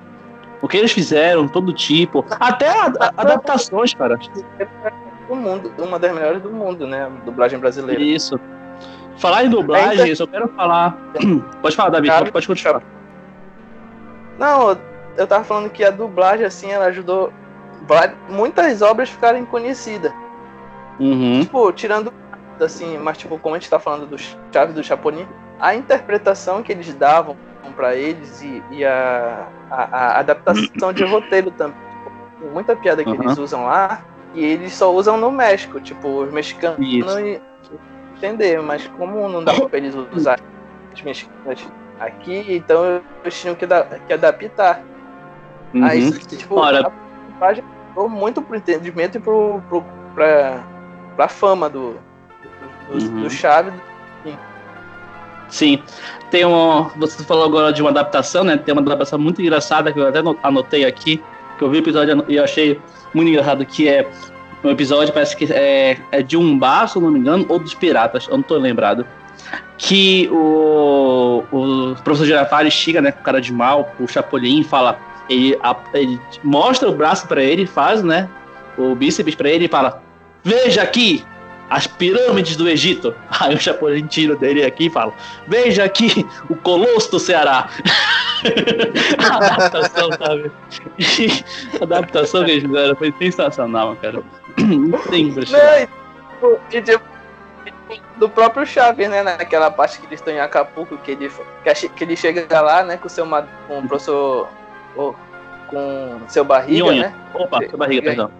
O que eles fizeram, todo tipo, até a, a, adaptações, cara. Do mundo, uma das melhores do mundo, né? Dublagem brasileira. Isso. Falar em dublagem, Ainda... eu só quero falar. pode falar, David, pode, pode continuar. Não, eu tava falando que a dublagem, assim, ela ajudou muitas obras ficarem conhecidas. Uhum. Tipo, tirando assim, mas tipo, como a gente tá falando do Chaves do Chapolin, a interpretação que eles davam para eles e, e a, a, a, adaptação de roteiro também. Tem muita piada que uhum. eles usam lá e eles só usam no México, tipo, os mexicanos não entender, mas como não dá para eles usar os mexicanos aqui, então eles tinham que, da, que adaptar. Uhum. Aí, tipo, Ora. a página muito pro entendimento e pro, pro, pra, pra fama do, do, uhum. do Chaves. Sim. Tem um. Você falou agora de uma adaptação, né? Tem uma adaptação muito engraçada que eu até anotei aqui, que eu vi o episódio e eu achei muito engraçado, que é um episódio, parece que é, é de um bar, se não me engano, ou dos piratas, eu não tô lembrado. Que o, o professor Girafales chega, né, com cara de mal, o Chapolin, e fala. Ele, a, ele mostra o braço para ele, faz, né? O bíceps para ele e fala: Veja aqui, as pirâmides do Egito. Aí o Chapolin tira dele aqui e fala: Veja aqui o Colosso do Ceará. a adaptação, sabe? a adaptação que eles fizeram foi sensacional, cara. Sempre. E tipo, do próprio Chaves, né? Naquela parte que eles estão em Acapulco, que ele, que ele chega lá, né, com o seu com o professor. Com seu barriga, Nhonha. né? Opa, seu barriga, perdão.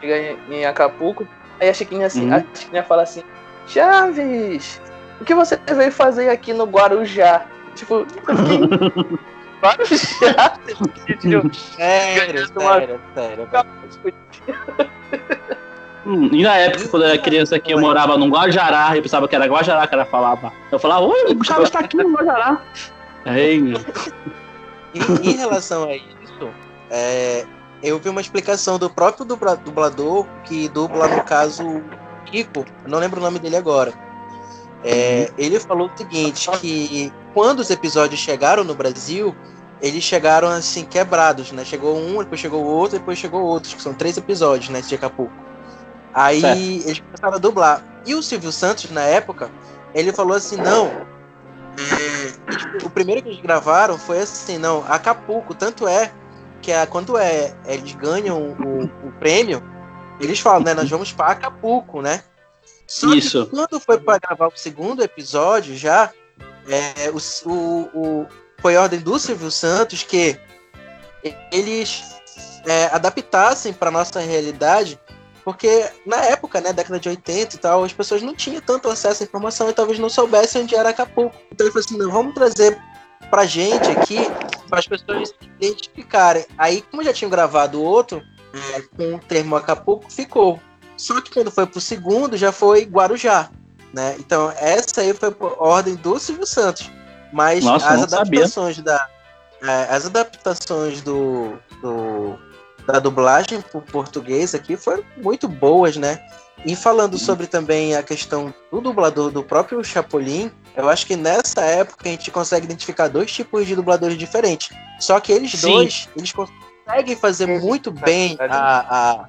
Chega em, em Acapulco, aí a Chiquinha assim, uhum. a Chiquinha fala assim, Chaves, o que você veio fazer aqui no Guarujá? Tipo, Guarujá? sério, sério, sério. Hum, e na época, quando eu era criança aqui, eu morava num Guajará, eu pensava que era Guajará que ela falava. Eu falava, oi, o Chaves está aqui no Guajará. Aí, em, em relação a isso, é, eu vi uma explicação do próprio dublador, que dubla, no caso, Kiko, não lembro o nome dele agora. É, ele falou o seguinte, que quando os episódios chegaram no Brasil, eles chegaram assim, quebrados, né? Chegou um, depois chegou outro, depois chegou outro, que são três episódios, né, de Acapulco. Aí certo. eles começaram a dublar. E o Silvio Santos, na época, ele falou assim, não, é, o primeiro que eles gravaram foi assim, não, Acapulco, tanto é que quando é, eles ganham o, o prêmio, eles falam, né, nós vamos para Acapulco, né? Só Isso. que quando foi para gravar o segundo episódio já, é, o, o, o, foi ordem do Silvio Santos que eles é, adaptassem para nossa realidade, porque na época, né, década de 80 e tal, as pessoas não tinham tanto acesso à informação e talvez não soubessem onde era Acapulco. Então ele falou assim, não, vamos trazer pra gente aqui, para as pessoas identificarem. Aí, como já tinham gravado outro, é, com o termo Acapulco, ficou. Só que quando foi pro segundo, já foi Guarujá. Né? Então, essa aí foi por ordem do Silvio Santos. Mas Nossa, as adaptações sabia. da. É, as adaptações do, do, da dublagem pro português aqui foram muito boas, né? E falando uhum. sobre também a questão do dublador do próprio Chapolin, eu acho que nessa época a gente consegue identificar dois tipos de dubladores diferentes. Só que eles Sim. dois, eles conseguem fazer muito bem a, a,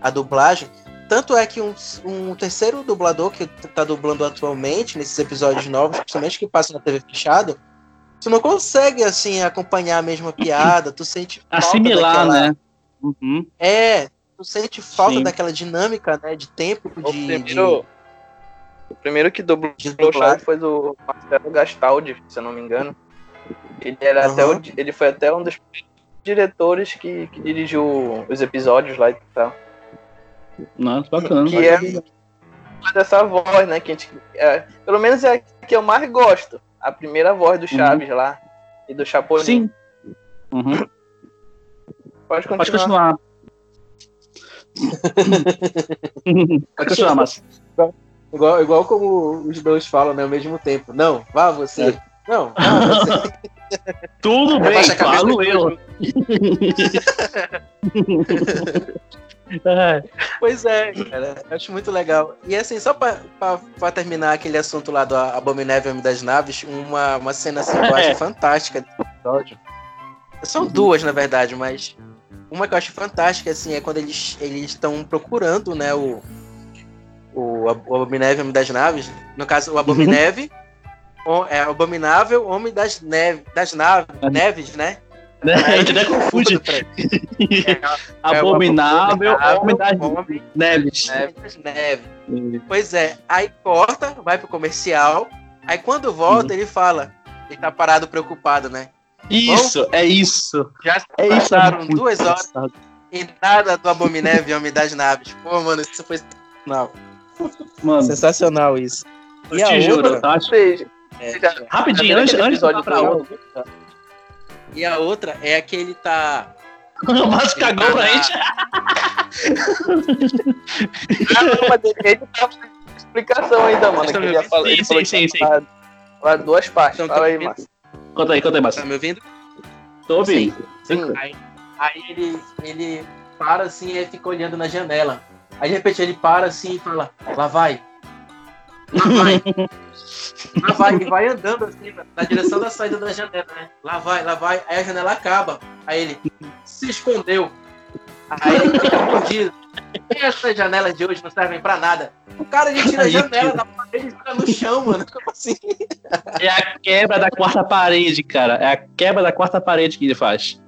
a dublagem. Tanto é que um, um terceiro dublador que tá dublando atualmente, nesses episódios novos, principalmente que passa na TV fechada, tu não consegue, assim, acompanhar a mesma piada, tu sente Assimilar, daquela... né? Uhum. É, tu sente falta Sim. daquela dinâmica, né, de tempo, de... O primeiro, de... o primeiro que dublou o show foi do Marcelo Gastaldi, se eu não me engano. Ele, era uhum. até o, ele foi até um dos diretores que, que dirigiu os episódios lá e tal. Nossa, bacana. Que é dessa voz, né? Que a gente, é, pelo menos é a que eu mais gosto. A primeira voz do uhum. Chaves uhum. lá. E do Chapolin. Sim. Uhum. Pode continuar. Pode continuar. Pode continuar, mas. Igual, igual como os dois falam né, ao mesmo tempo. Não, vá você. É. Não, vá você. Tudo bem, falo eu. pois é, cara. Acho muito legal. E assim, só pra, pra, pra terminar aquele assunto lá do Abominável Homem das Naves, uma, uma cena assim que eu acho é. fantástica desse episódio. São duas, na verdade, mas uma que eu acho fantástica, assim, é quando eles estão procurando, né, o, o, o Abominável Homem das Naves. No caso, o Abomineve. Uhum. É Abominável Homem das, neve, das naves, neves, né? Né? A gente até confunde. É, abominável, é homem das neves. Neves, neve. Pois é, aí corta, vai pro comercial, Aí quando volta, ele fala. Ele tá parado preocupado, né? Isso, é isso. Já se É isso. passaram muito duas horas engraçado. e nada do Abominével e Homem das Naves. Pô, mano, isso foi sensacional. Mano, Sensacional isso. eu E a te juro, outra? eu acho. Seja, É, já- Rapidinho, antes, antes de pra do- outra. E a outra é que ele tá. O Márcio cagou pra gente. Mas ele- tá explicação ainda, mano. Estão ele Sim, falou sim, sim, falar duas partes. Então, Fala aí, tá ouvindo? Márcio. Conta aí, conta aí, Márcio. Tá me ouvindo? Tô ouvindo. Sim. Aí, aí ele, ele para assim e fica olhando na janela. Aí de repente ele para assim e fala, lá vai. Lá vai. lá vai. E vai andando assim, na- na direção da saída da janela, né? Lá vai, lá vai. Aí a janela acaba. Aí ele se escondeu. Aí ele fica fugido. Essas janelas de hoje não servem pra nada. O cara ele tira a janela da parede e fica no chão, mano. Como assim? É a quebra da quarta parede, cara. É a quebra da quarta parede que ele faz.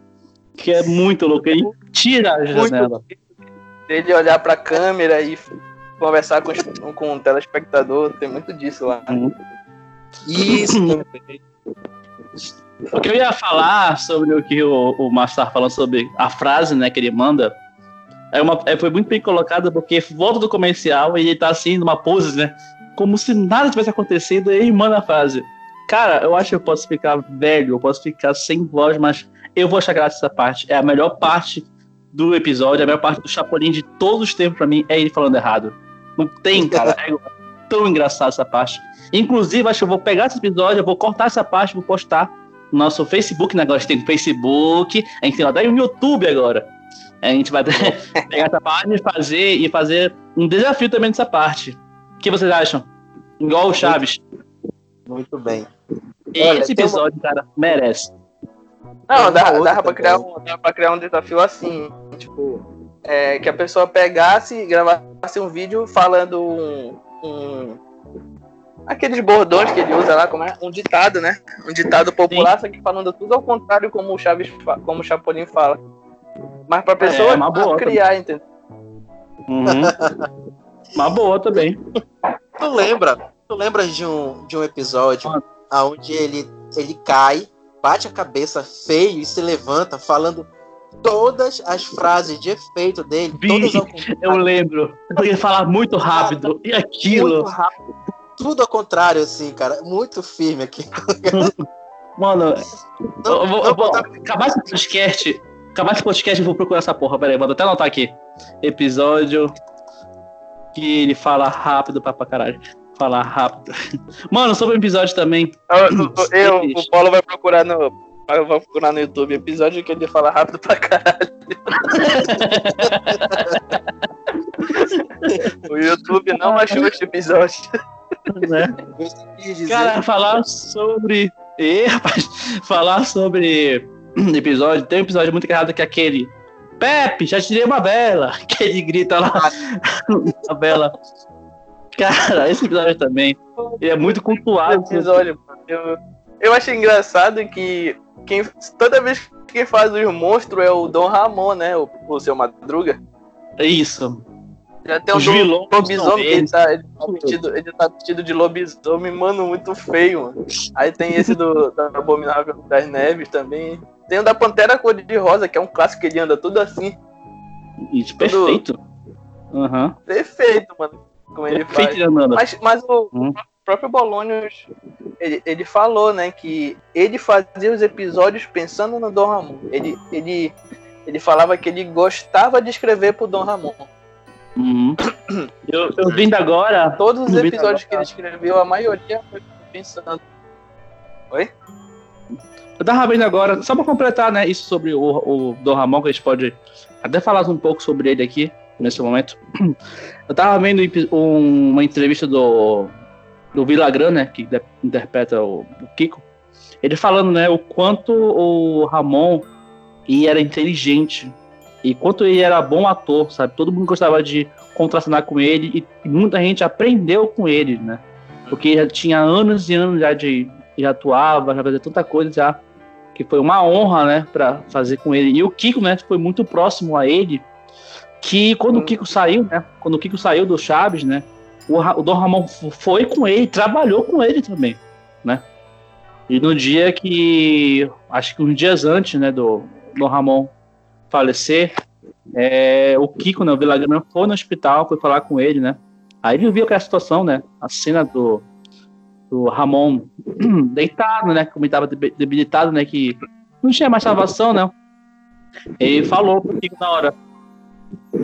Que é muito louco. Ele tira a Muito janela. Dele olhar pra câmera e conversar com, os- com o telespectador, tem muito disso lá. Isso. O que eu ia falar sobre o que o, o Márcio estava falando sobre a frase né, que ele manda. É uma, é, foi muito bem colocado porque volta do comercial e ele tá assim, numa pose, né? Como se nada tivesse acontecido, e ele manda a frase. Cara, eu acho que eu posso ficar velho, eu posso ficar sem voz, mas eu vou achar graça essa parte. É a melhor parte do episódio, a melhor parte do Chapolin de todos os tempos pra mim é ele falando errado. Não tem, cara. É tão engraçado essa parte. Inclusive, acho que eu vou pegar esse episódio, eu vou cortar essa parte, vou postar no nosso Facebook, né? Agora a gente tem o Facebook, a gente tem até o YouTube agora. A gente vai pegar essa parte e fazer, e fazer um desafio também nessa parte. O que vocês acham? Igual o Chaves. Muito bem. Olha, Esse tem uma- episódio, cara, merece. Não, dá, outra dava, pra criar um, dava pra criar um desafio assim, tipo, é, que a pessoa pegasse e gravasse um vídeo falando um, um- aqueles bordões que ele usa lá, como é? Um ditado, né? Um ditado popular, só que falando tudo ao contrário como o Chaves, como o Chapolin fala. Mas pra pessoa É, uma boa criar, entendeu? Uhum. Uma boa também. Tu lembra? Tu lembra de um, de um episódio onde ele, ele cai, bate a cabeça feio e se levanta falando todas as frases de efeito dele, Vi. todas ao contrário, Eu lembro. Ele fala muito rápido. E aquilo. muito rápido. Tudo ao contrário, assim, cara. Muito firme aqui. Mano, Não, eu vou, não eu vou botar- acabar esse podcast. Acabar esse podcast, eu vou procurar essa porra. Pera aí, vou até anotar aqui. Episódio que ele fala rápido pra, pra caralho. Falar rápido. Mano, sobre o episódio também. Eu, eu- o Paulo vai procurar no. Eu vou procurar no YouTube episódio que ele fala rápido pra caralho. o YouTube não achou este episódio. né? Cara, falar sobre. Ê, rapaz, falar sobre episódio. Tem um episódio muito errado que é aquele. Pepe, já tirei uma vela. Que ele grita lá. a vela. Cara, esse episódio também. Ele é muito cultuado. episódio, mano. Eu, eu achei engraçado que quem, toda vez que faz os monstros é o Dom Ramon, né? O, o seu Madruga. É isso. Já tem um vilões lobisomem ele tá, ele, tá vestido, ele tá vestido de lobisomem, mano, muito feio, mano. Aí tem esse do da Abominável das Neves também. Tem o da Pantera Cor de Rosa, que é um clássico que ele anda tudo assim. Isso, perfeito. Aham. Perfeito, mano. Como ele faz. Perfeito, Nanda. Mas, mas o Hum. próprio Bolonius, ele, ele falou, né, que ele fazia os episódios pensando no Dom Ramon. Ele, ele, ele falava que ele gostava de escrever pro Dom Ramon. Uhum. Eu, eu vindo agora. Todos os episódios que ele escreveu, a maioria foi pensando. Eu tava vendo agora, só pra completar, né, isso sobre o, o Ramon, que a gente pode até falar um pouco sobre ele aqui, nesse momento. Eu tava vendo um- uma entrevista do, do Vilagran, né, que de- interpreta o, o Kiko, ele falando, né, o quanto o Ramon era inteligente e quanto ele era bom ator, sabe? Todo mundo gostava de contracenar com ele e, muita gente aprendeu com ele, né? Porque já tinha anos e anos já de já atuava, já fazia tanta coisa já que foi uma honra, né, para fazer com ele. E o Kiko, né, foi muito próximo a ele, que quando o Kiko saiu, né, quando o Kiko saiu do Chaves, né, o, o Dom Ramon foi com ele, trabalhou com ele também. né? E no dia que, acho que uns dias antes, né, do, do Ramon falecer, é, o Kiko, né, o Villagrán, foi no hospital, foi falar com ele, né? Aí ele viu aquela situação, né? A cena do, do Ramon deitado, né? Como ele estava debilitado, né? Que não tinha mais salvação, né? Ele falou na hora.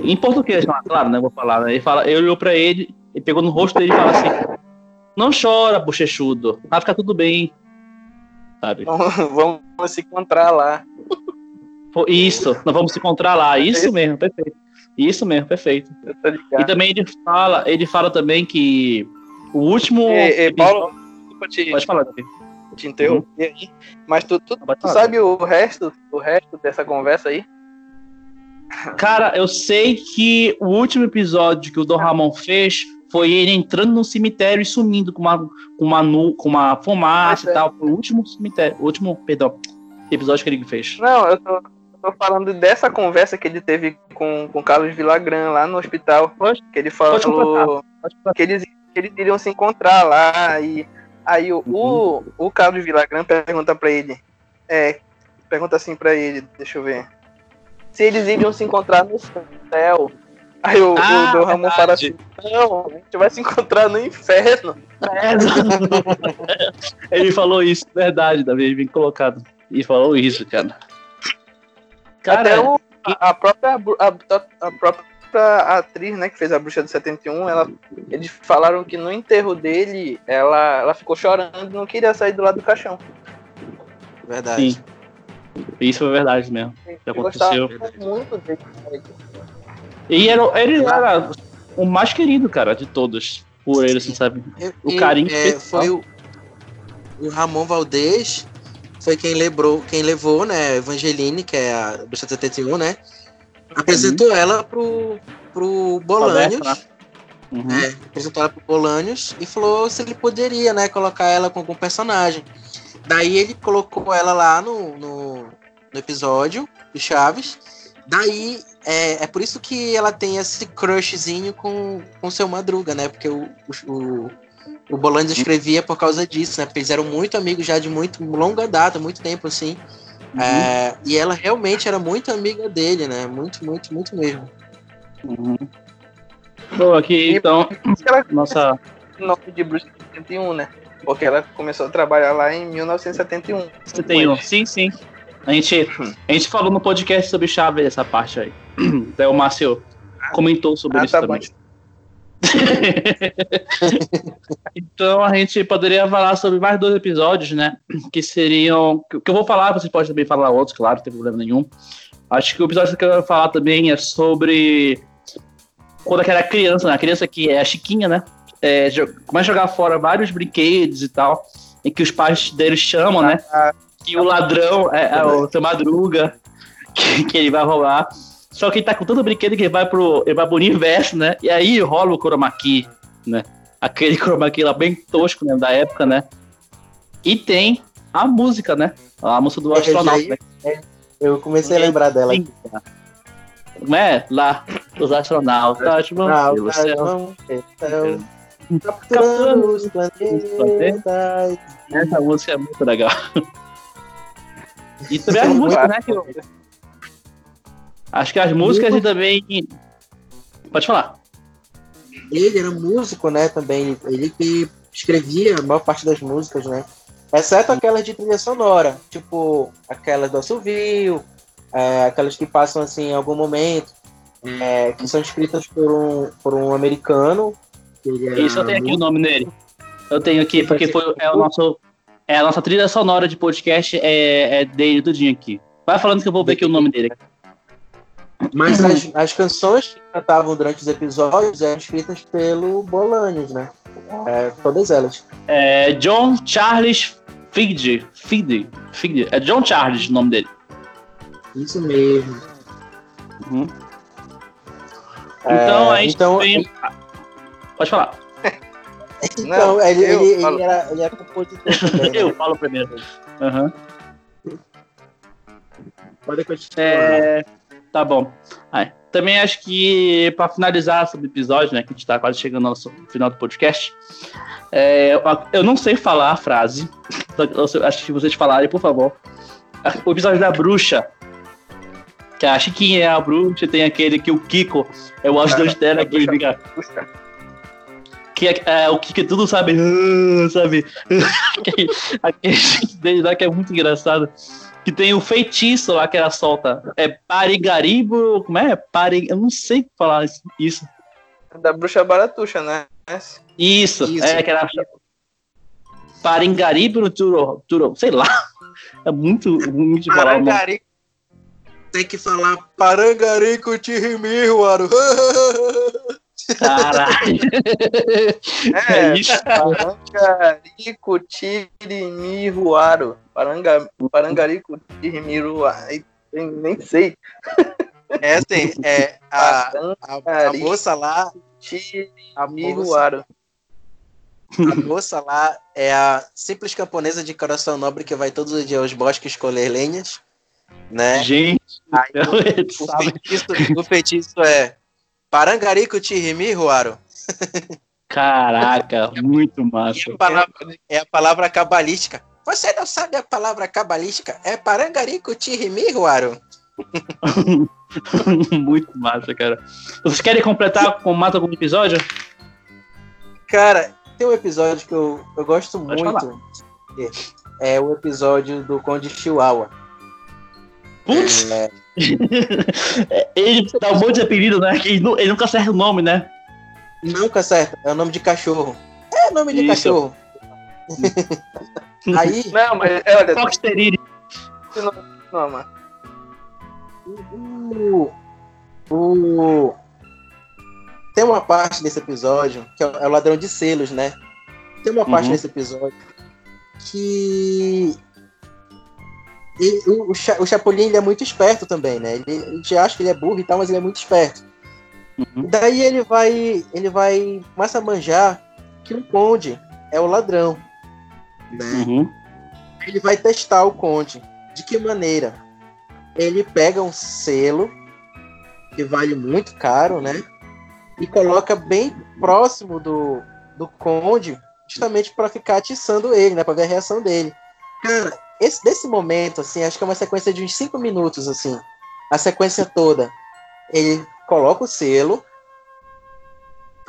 Em português, claro, né? Vou falar. Né? Ele, fala, ele olhou pra ele, ele pegou no rosto dele e falou assim: Não chora, bochechudo. Vai ficar tudo bem. Sabe? Vamos se encontrar lá. Isso, nós vamos se encontrar lá. Isso mesmo, perfeito. Isso mesmo, perfeito. E também ele fala, ele fala também que o último. E, e Paulo, te, pode falar, Davi. Te interromper uhum. aí. Mas tu, tu, tu sabe o resto, o resto dessa conversa aí? Cara, eu sei que o último episódio que o Dom Ramon fez foi ele entrando no cemitério e sumindo com uma, com uma, nu, com uma fumaça e tal. Foi o último cemitério, o último, perdão, episódio que ele fez. Não, eu tô, tô falando dessa conversa que ele teve com o Carlos Villagrán lá no hospital. Pode, que ele falou eles, que eles iriam se encontrar lá. E aí o, uhum. o, o Carlos Villagrán pergunta pra ele. É, pergunta assim pra ele, deixa eu ver. Se eles iriam se encontrar no céu. Aí o, ah, o Ramon fala assim: Não, a gente vai se encontrar no inferno. É, ele falou isso, verdade, Davi, bem colocado. E falou isso, cara. Cara, Até o, a, própria, a, a, própria atriz, né, que fez a Bruxa de 71, ela, eles falaram que no enterro dele, ela, ela ficou chorando e não queria sair do lado do caixão. Verdade. Sim. Isso foi verdade mesmo. Que aconteceu. Muito dele. E era, ele era o mais querido, cara, de todos. Por ele, assim, sabe? O carinho é, Foi o, o Ramon Valdez foi quem lembrou, quem levou, né, Evangeline, que é a bruxa 71, né? Apresentou uhum. ela pro, pro Bolanios. Né? Uhum. É, apresentou ela pro Bolanios e falou se ele poderia, né, colocar ela com algum personagem. Daí ele colocou ela lá no, no, no episódio de Chaves. Daí é, é por isso que ela tem esse crushzinho com o seu Madruga, né? Porque o, o, o Bolandes escrevia por causa disso, né? Porque eles eram muito amigos já de muito longa data, muito tempo assim. Uhum. É, e ela realmente era muito amiga dele, né? Muito, muito, muito mesmo. Uhum. Bom, aqui então. Ela... Nossa. Nome de Bruce 71, né? Porque ela começou a trabalhar lá em 1971. 71, sim, sim. A gente, a gente falou no podcast sobre Chaves essa parte aí. Até o Márcio comentou sobre ah, isso tá também. então a gente poderia falar sobre mais dois episódios, né? Que seriam. Que eu vou falar, vocês podem também falar outros, claro, não tem problema nenhum. Acho que o episódio que eu quero falar também é sobre quando aquela criança, né? A criança que é a Chiquinha, né? É, começa a jogar fora vários brinquedos e tal, em que os pais deles chamam, né? Ah, que o ladrão é, é o seu Madruga, que, que, ele vai roubar. Só que ele tá com todo o brinquedo que ele vai pro, ele vai pro universo, né? E aí rola o chroma key, né? Aquele chroma key lá bem tosco, né? Da época, né? E tem a música, né? A música do astronauta. Né? É, eu comecei a lembrar dela. Sim, Como é? Lá, os astronautas vão ah, pelo céu. Capturando os planetas. Essa música é muito legal. E também as músicas, né? Que eu... Acho que as músicas e também. Pode falar. Ele era músico, né? Também. Ele que escrevia a maior parte das músicas, né? Exceto aquelas de trilha sonora, tipo aquelas do Assovio, é, aquelas que passam assim em algum momento, é, que são escritas por um, por um americano. Isso, eu tenho aqui o nome dele. Eu tenho aqui, porque foi, é o nosso é, a nossa trilha sonora de podcast é, é dele, tudinho aqui. Vai falando que eu vou ver aqui o nome dele. Mas as, as canções que cantavam durante os episódios eram escritas pelo Bolanes, né? É, todas elas. É John Charles Figde. Figde. Figde. É John Charles o nome dele. Isso mesmo. Uhum. Então, é, a gente então, tem... Pode falar. Então, não, ele, ele, ele, era, ele era compositor também. Né? eu falo primeiro. Uhum. Pode continuar. É, tá bom. Aí. também acho que para finalizar sobre o episódio, né, que a gente tá quase chegando no final do podcast, é, eu não sei falar a frase, acho que vocês falarem, por favor. O episódio da bruxa, que a Chiquinha é a bruxa, tem aquele que o Kiko é o ajudante dela, que fica. Que é, é, o Kiko tudo sabe, sabe? aquele dele lá que é muito engraçado. Que tem o feitiço lá que ela solta. É Parigaribo. Como é? Pari, eu não sei falar isso. Da bruxa baratuxa, né? Isso, isso. é que era. Paringaribo no Turo, Turo, sei lá. É muito ruim de falar. Parangari, tem que falar Parangarico Tirimiruaro. Caralho. É, é isso. Parangarico Tirimiruaro. Paranga, Parangarico Tirimiruaro. Nem sei. É assim, é a, a, a moça lá. Tirimiruaro. A moça lá é a simples camponesa de coração nobre que vai todos os dias aos bosques colher lenhas né? Gente, Aí, o, o, feitiço, o feitiço é Parangarico Tirimi, Ruaro. Caraca, muito massa. É a, palavra, é a palavra cabalística. Você não sabe a palavra cabalística? É Parangarico Tirimi, Ruaro. muito massa, cara. Vocês querem completar com mais algum episódio? Cara, tem um episódio que eu, eu gosto Pode muito. Falar. É o episódio do Conde Chihuahua. Putz! É... ele dá um monte de apelido, né? Ele, ele, nunca acerta o nome, né? Nunca acerta, é o nome de cachorro. É nome de Isso. cachorro. Aí. Não, mas é, olha. Foxteriri. Não, mano. O, o, tem uma parte desse episódio que é o ladrão de selos, né? Tem uma parte uhum. desse episódio que e o, o, o Chapolin ele é muito esperto também, né? Ele, a gente acha que ele é burro e tal, mas ele é muito esperto. Uhum. Daí ele vai. Ele vai. Começa a manjar que o Conde é o ladrão. Né? Uhum. Ele vai testar o Conde. De que maneira? Ele pega um selo que vale muito caro, né? E coloca bem próximo do, do Conde, justamente para ficar atiçando ele, né? Para ver a reação dele. Cara, esse, desse momento, assim, acho que é uma sequência de uns 5 minutos, assim. A sequência toda. Ele coloca o selo,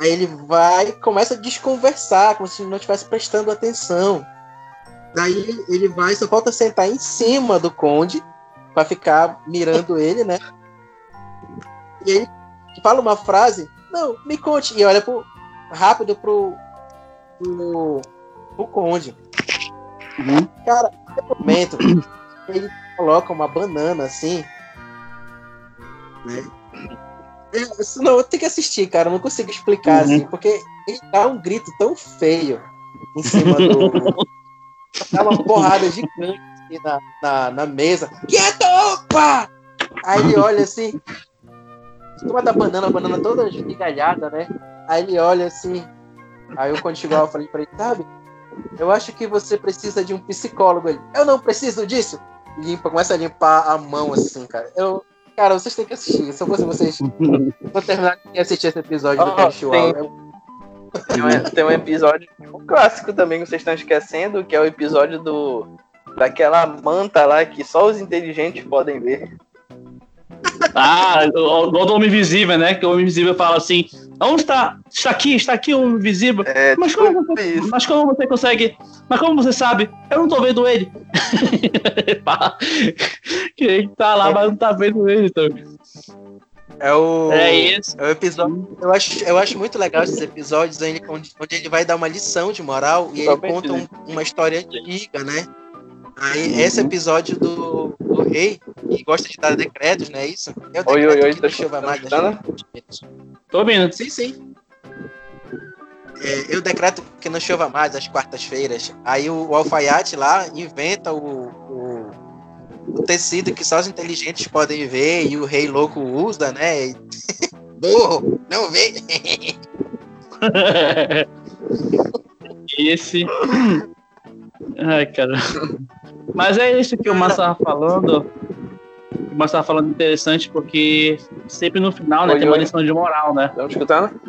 aí ele vai começa a desconversar, como se não estivesse prestando atenção. Daí ele vai, só falta sentar em cima do conde para ficar mirando ele, né? E ele fala uma frase, não, me conte, e olha pro, rápido pro, pro, pro conde. Uhum. Cara, no momento ele coloca uma banana assim. Né? Isso não, eu tenho que assistir, cara. Eu não consigo explicar uhum. assim, porque ele dá um grito tão feio em cima do. dá uma porrada gigante assim, na, na, na mesa. Quieto, opa! Aí ele olha assim. Toma da banana, a banana toda esmigalhada, né? Aí ele olha assim. Aí eu, quando chegou, eu falei pra ele, sabe? Eu acho que você precisa de um psicólogo. Ele, eu não preciso disso. Limpa, começa a limpar a mão assim, cara. Eu, cara, vocês têm que assistir. Se eu fosse vocês, vou terminar de assistir esse episódio oh, do Casual. Tem, tem, um, tem um episódio, um clássico também que vocês estão esquecendo, que é o episódio do daquela manta lá que só os inteligentes podem ver. Ah, o, o Homem Invisível, né? Que o Homem Invisível fala assim: onde está? Está aqui, está aqui o Homem Invisível. É, mas, como você, mas como você consegue? Mas como você sabe? Eu não tô vendo ele. que ele tá lá, mas não tá vendo ele. Então. É o, é, isso. é o episódio. Eu acho, eu acho muito legal esses episódios onde, onde ele vai dar uma lição de moral e ele conta um, uma história antiga, né? Aí, esse episódio do, do rei, que gosta de dar decretos, não é isso? É o oi, oi, oi, tá chuva mais, Tô ouvindo. Sim, sim. É, eu decreto que não chova mais às quartas-feiras. Aí o, o, alfaiate lá inventa o, o, o, tecido que só os inteligentes podem ver e o rei louco usa, né? Burro, não vê. Esse. Ai, cara. Mas é isso que o Massa tava falando. o Márcio tava falando interessante, porque sempre no final, né, Oi, tem uma oi. lição de moral, né? Estão me escutando?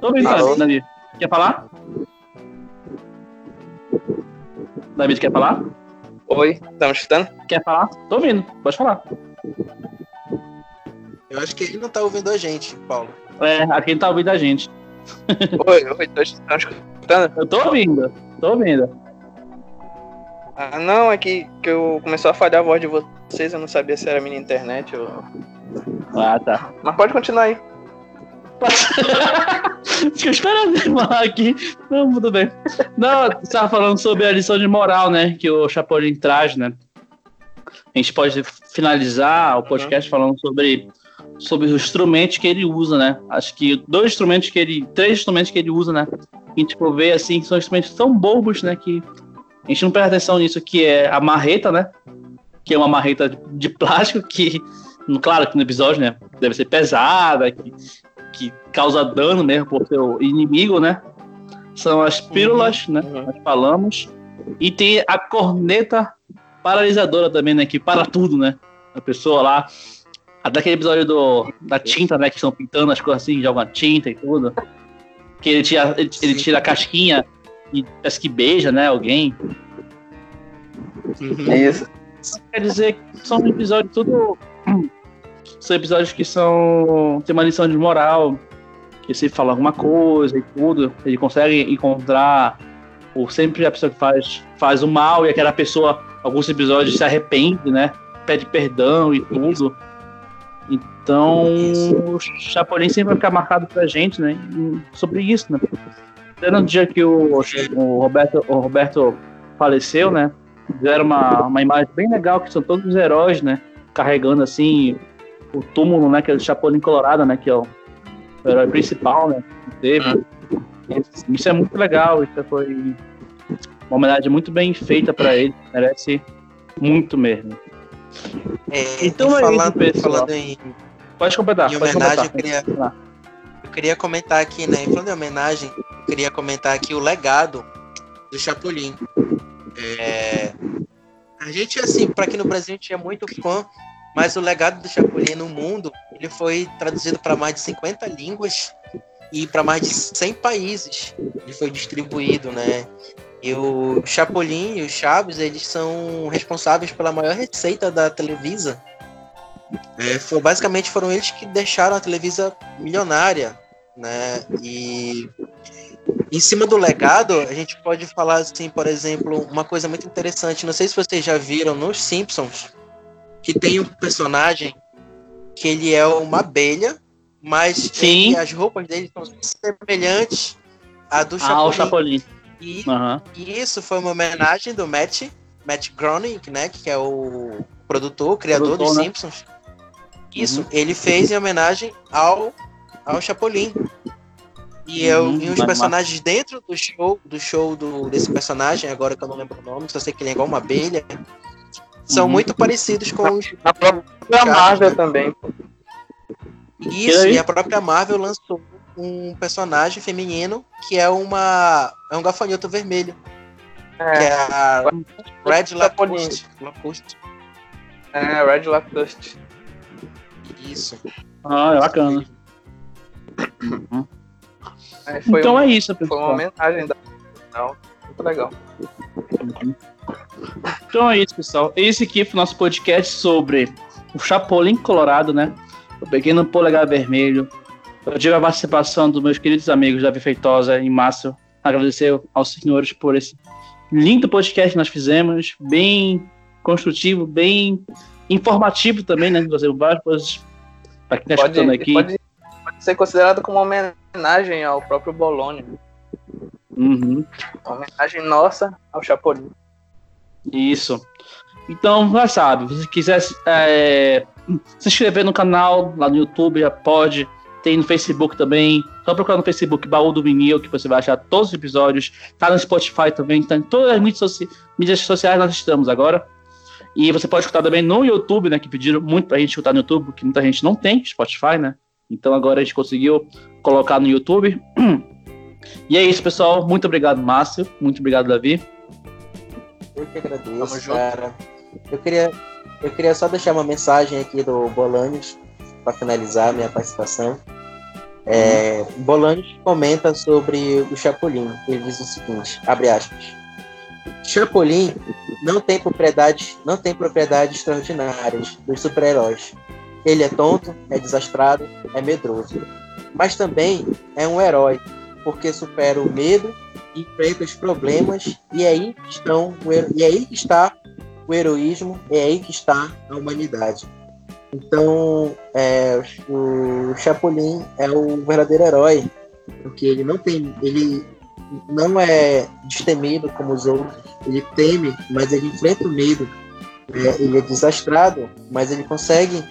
Tô ouvindo, Alô? Davi. Quer falar? David, quer falar? Oi, estão me escutando? Quer falar? Tô ouvindo, pode falar. Eu acho que ele não tá ouvindo a gente, Paulo. É, aqui tá ouvindo a gente. Oi, oi, estão me escutando? Eu tô ouvindo, tô ouvindo. Ah, não, é que, que eu começou a falhar a voz de vocês, eu não sabia se era minha internet ou... Ah, tá. Mas pode continuar aí. Fica esperando ele falar aqui. Não, tudo bem. Não, você tava falando sobre a lição de moral, né? Que o Chapolin traz, né? A gente pode finalizar o podcast falando sobre, sobre os instrumentos que ele usa, né? Acho que dois instrumentos que ele. Três instrumentos que ele usa, né? Que a gente for ver assim, que são instrumentos tão bobos, né? Que a gente não presta atenção nisso, que é a marreta, né? Que é uma marreta de plástico que, claro que no episódio, né? Deve ser pesada, que, que causa dano mesmo por seu inimigo, né? São as pílulas, né? uhum. Nós falamos. E tem a corneta paralisadora também, né? Que para tudo, né? A pessoa lá. Até aquele episódio do, da tinta, né? Que estão pintando as coisas assim, jogam a tinta e tudo. Que ele tira, ele, ele tira a casquinha e parece que beija, né? Alguém. Uhum. Isso. Quer dizer que são episódios tudo. São episódios que são. Tem uma lição de moral. Que se fala alguma coisa e tudo. Ele consegue encontrar. Ou sempre a pessoa que faz, faz o mal e aquela pessoa, alguns episódios, se arrepende, né? Pede perdão e tudo. Então, o Chapolin sempre vai ficar marcado pra gente, né? Sobre isso, né? Até no dia que o, o, Roberto, o Roberto faleceu, né? Fizeram uma, uma imagem bem legal, que são todos os heróis, né? Carregando, assim, o túmulo, né? Que é o Chapolin Colorado, né? Que é o, o herói principal, né? Que teve. Isso é muito legal, isso foi uma homenagem muito bem feita pra ele. Merece muito mesmo. É, Então é isso, falando, pessoal. falando em, Pode completar, Em pode completar. eu queria- queria comentar aqui, né? Falando em homenagem, queria comentar aqui o legado do Chapolin. É, a gente, assim, para aqui no Brasil a gente é muito fã, mas o legado do Chapolin no mundo, ele foi traduzido para mais de 50 línguas e para mais de 100 países. Ele foi distribuído, né? E o Chapolin e o Chaves, eles são responsáveis pela maior receita da Televisa. É, foi, basicamente foram eles que deixaram a Televisa milionária, né? E em cima do legado, a gente pode falar assim, por exemplo, uma coisa muito interessante. Não sei se vocês já viram nos Simpsons que tem um personagem que ele é uma abelha, mas Sim. ele- as roupas dele são semelhantes à do Ah, o Chapolin. Chapolin. E Aham. e isso foi uma homenagem do Matt, Matt Groening, né, que é o produtor, o criador Produtor, dos né? Simpsons. Isso, ele fez em homenagem ao, ao Chapolin. E, eu, Uhum, e os personagens dentro do show, do show do, desse personagem, agora que eu não lembro o nome, só sei que ele é igual uma abelha, são Uhum. muito parecidos com os. A própria Marvel também. Isso, E e a própria Marvel lançou um personagem feminino que é uma. é um gafanhoto vermelho. Que É, é a Red. Lacoste. é Red Lactust. Isso. Ah, é bacana. É, Então um- é isso, Foi uma pessoal. homenagem da. Não, muito legal. Então é isso, pessoal. Esse aqui foi o nosso podcast sobre o Chapolin Colorado, né? O Pequeno Polegar Vermelho. Eu tive a participação dos meus queridos amigos Davi Feitosa e Márcio. Agradecer aos senhores por esse lindo podcast que nós fizemos. Bem construtivo, bem informativo também, né? Fazer várias coisas para quem está escutando aqui. pode ser considerado como uma homenagem ao próprio Bolonha. Uhum. Uma homenagem nossa ao Chapolin. Isso. Então, já sabe, se quiser é, se inscrever no canal lá no YouTube, já pode. Tem no Facebook também. Só procurar no Facebook Baú do Vinil, que você vai achar todos os episódios. Tá no Spotify também, tá em todas as mídias, soci- mídias sociais nós estamos agora. E você pode escutar também no YouTube, né? Que pediram muito pra gente escutar no YouTube, porque muita gente não tem Spotify, né? Então agora a gente conseguiu colocar no YouTube. E é isso, pessoal. Muito obrigado, Márcio. Muito obrigado, Davi. Eu que Tamo agradeço, junto. cara. Eu queria, eu queria só deixar uma mensagem aqui do Bolanes para finalizar minha participação. É, Bolanes comenta sobre o Chapolin. Ele diz o seguinte: abre aspas. Chapolin não tem propriedades, não tem propriedades extraordinárias dos super-heróis. Ele é tonto, é desastrado, é medroso. Mas também é um herói, porque supera o medo, enfrenta os problemas e é aí estão e é aí que está o heroísmo, é aí que está a humanidade. Então, é, o Chapolin é o verdadeiro herói, porque ele não tem, ele não é destemido como os outros, ele teme, mas ele enfrenta o medo. É, ele é desastrado, mas ele consegue,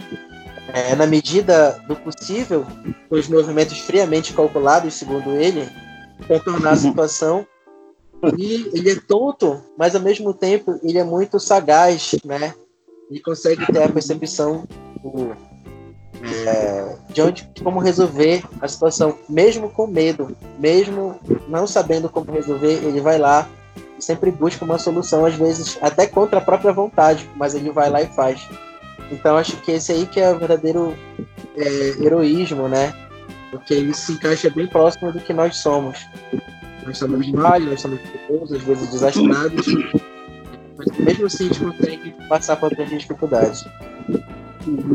é, na medida do possível, com os movimentos friamente calculados, segundo ele, contornar a uhum. situação e ele é tonto, mas ao mesmo tempo ele é muito sagaz, né? Ele consegue ter a percepção do, é, de onde, como resolver a situação, mesmo com medo, mesmo não sabendo como resolver, ele vai lá e sempre busca uma solução, às vezes até contra a própria vontade, mas ele vai lá e faz. Então acho que esse aí que é o verdadeiro é, heroísmo, né? Porque ele se encaixa bem próximo do que nós somos. Nós somos falhos, nós somos perigosos, às vezes desastrados, mas mesmo assim a gente consegue passar por grandes dificuldades.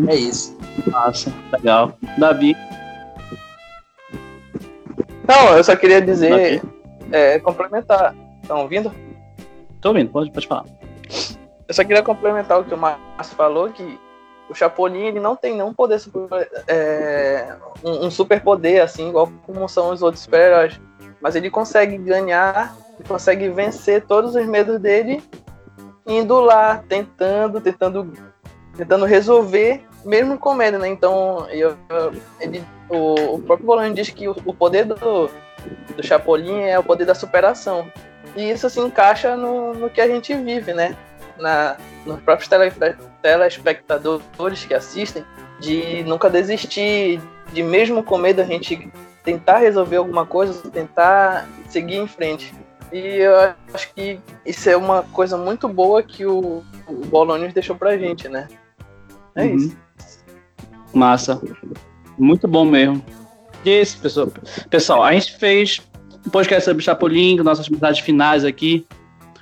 É isso. Massa, legal. Davi. Não, eu só queria dizer, é, complementar. Estão ouvindo? Estou ouvindo, pode, pode falar. Eu só queria complementar o que o Márcio falou, que o Chapolin ele não tem nenhum poder super, é, um, um super poder assim igual como são os outros super-heróis mas ele consegue ganhar, consegue vencer todos os medos dele indo lá, tentando, tentando, tentando resolver, mesmo com medo, né? Então, eu, ele, o, o próprio Bolonho diz que o, o, poder do, do Chapolin é o poder da superação. E isso se encaixa no, no que a gente vive, né? Na, nos próprios tele, telespectadores que assistem, de nunca desistir, de mesmo com medo a gente tentar resolver alguma coisa, tentar seguir em frente. E eu acho que isso é uma coisa muito boa que o, o Bolonhos deixou pra gente, né? É uhum. isso. Massa. Muito bom mesmo. E isso, pessoal. Pessoal, a gente fez um podcast sobre Chapolin, nossas mensagens finais aqui.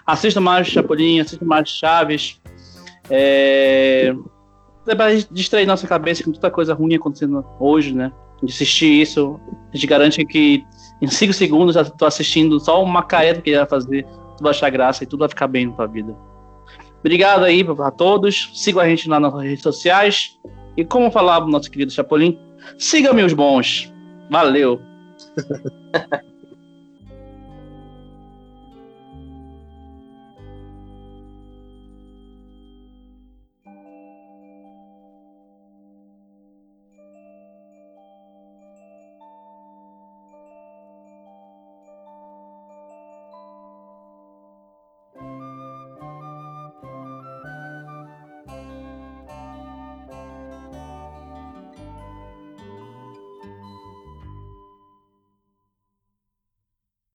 Assista mais Chapolin, assista mais Chaves. É... é pra distrair nossa cabeça com tanta coisa ruim acontecendo hoje, né? de assistir isso. A gente garante que em 5 segundos já tô assistindo só uma careta que ele vai fazer, tu vai achar graça e tudo vai ficar bem na tua vida. Obrigado aí a todos. Sigam a gente nas nossas redes sociais. E como falava o nosso querido Chapolin, sigam-me os bons. Valeu!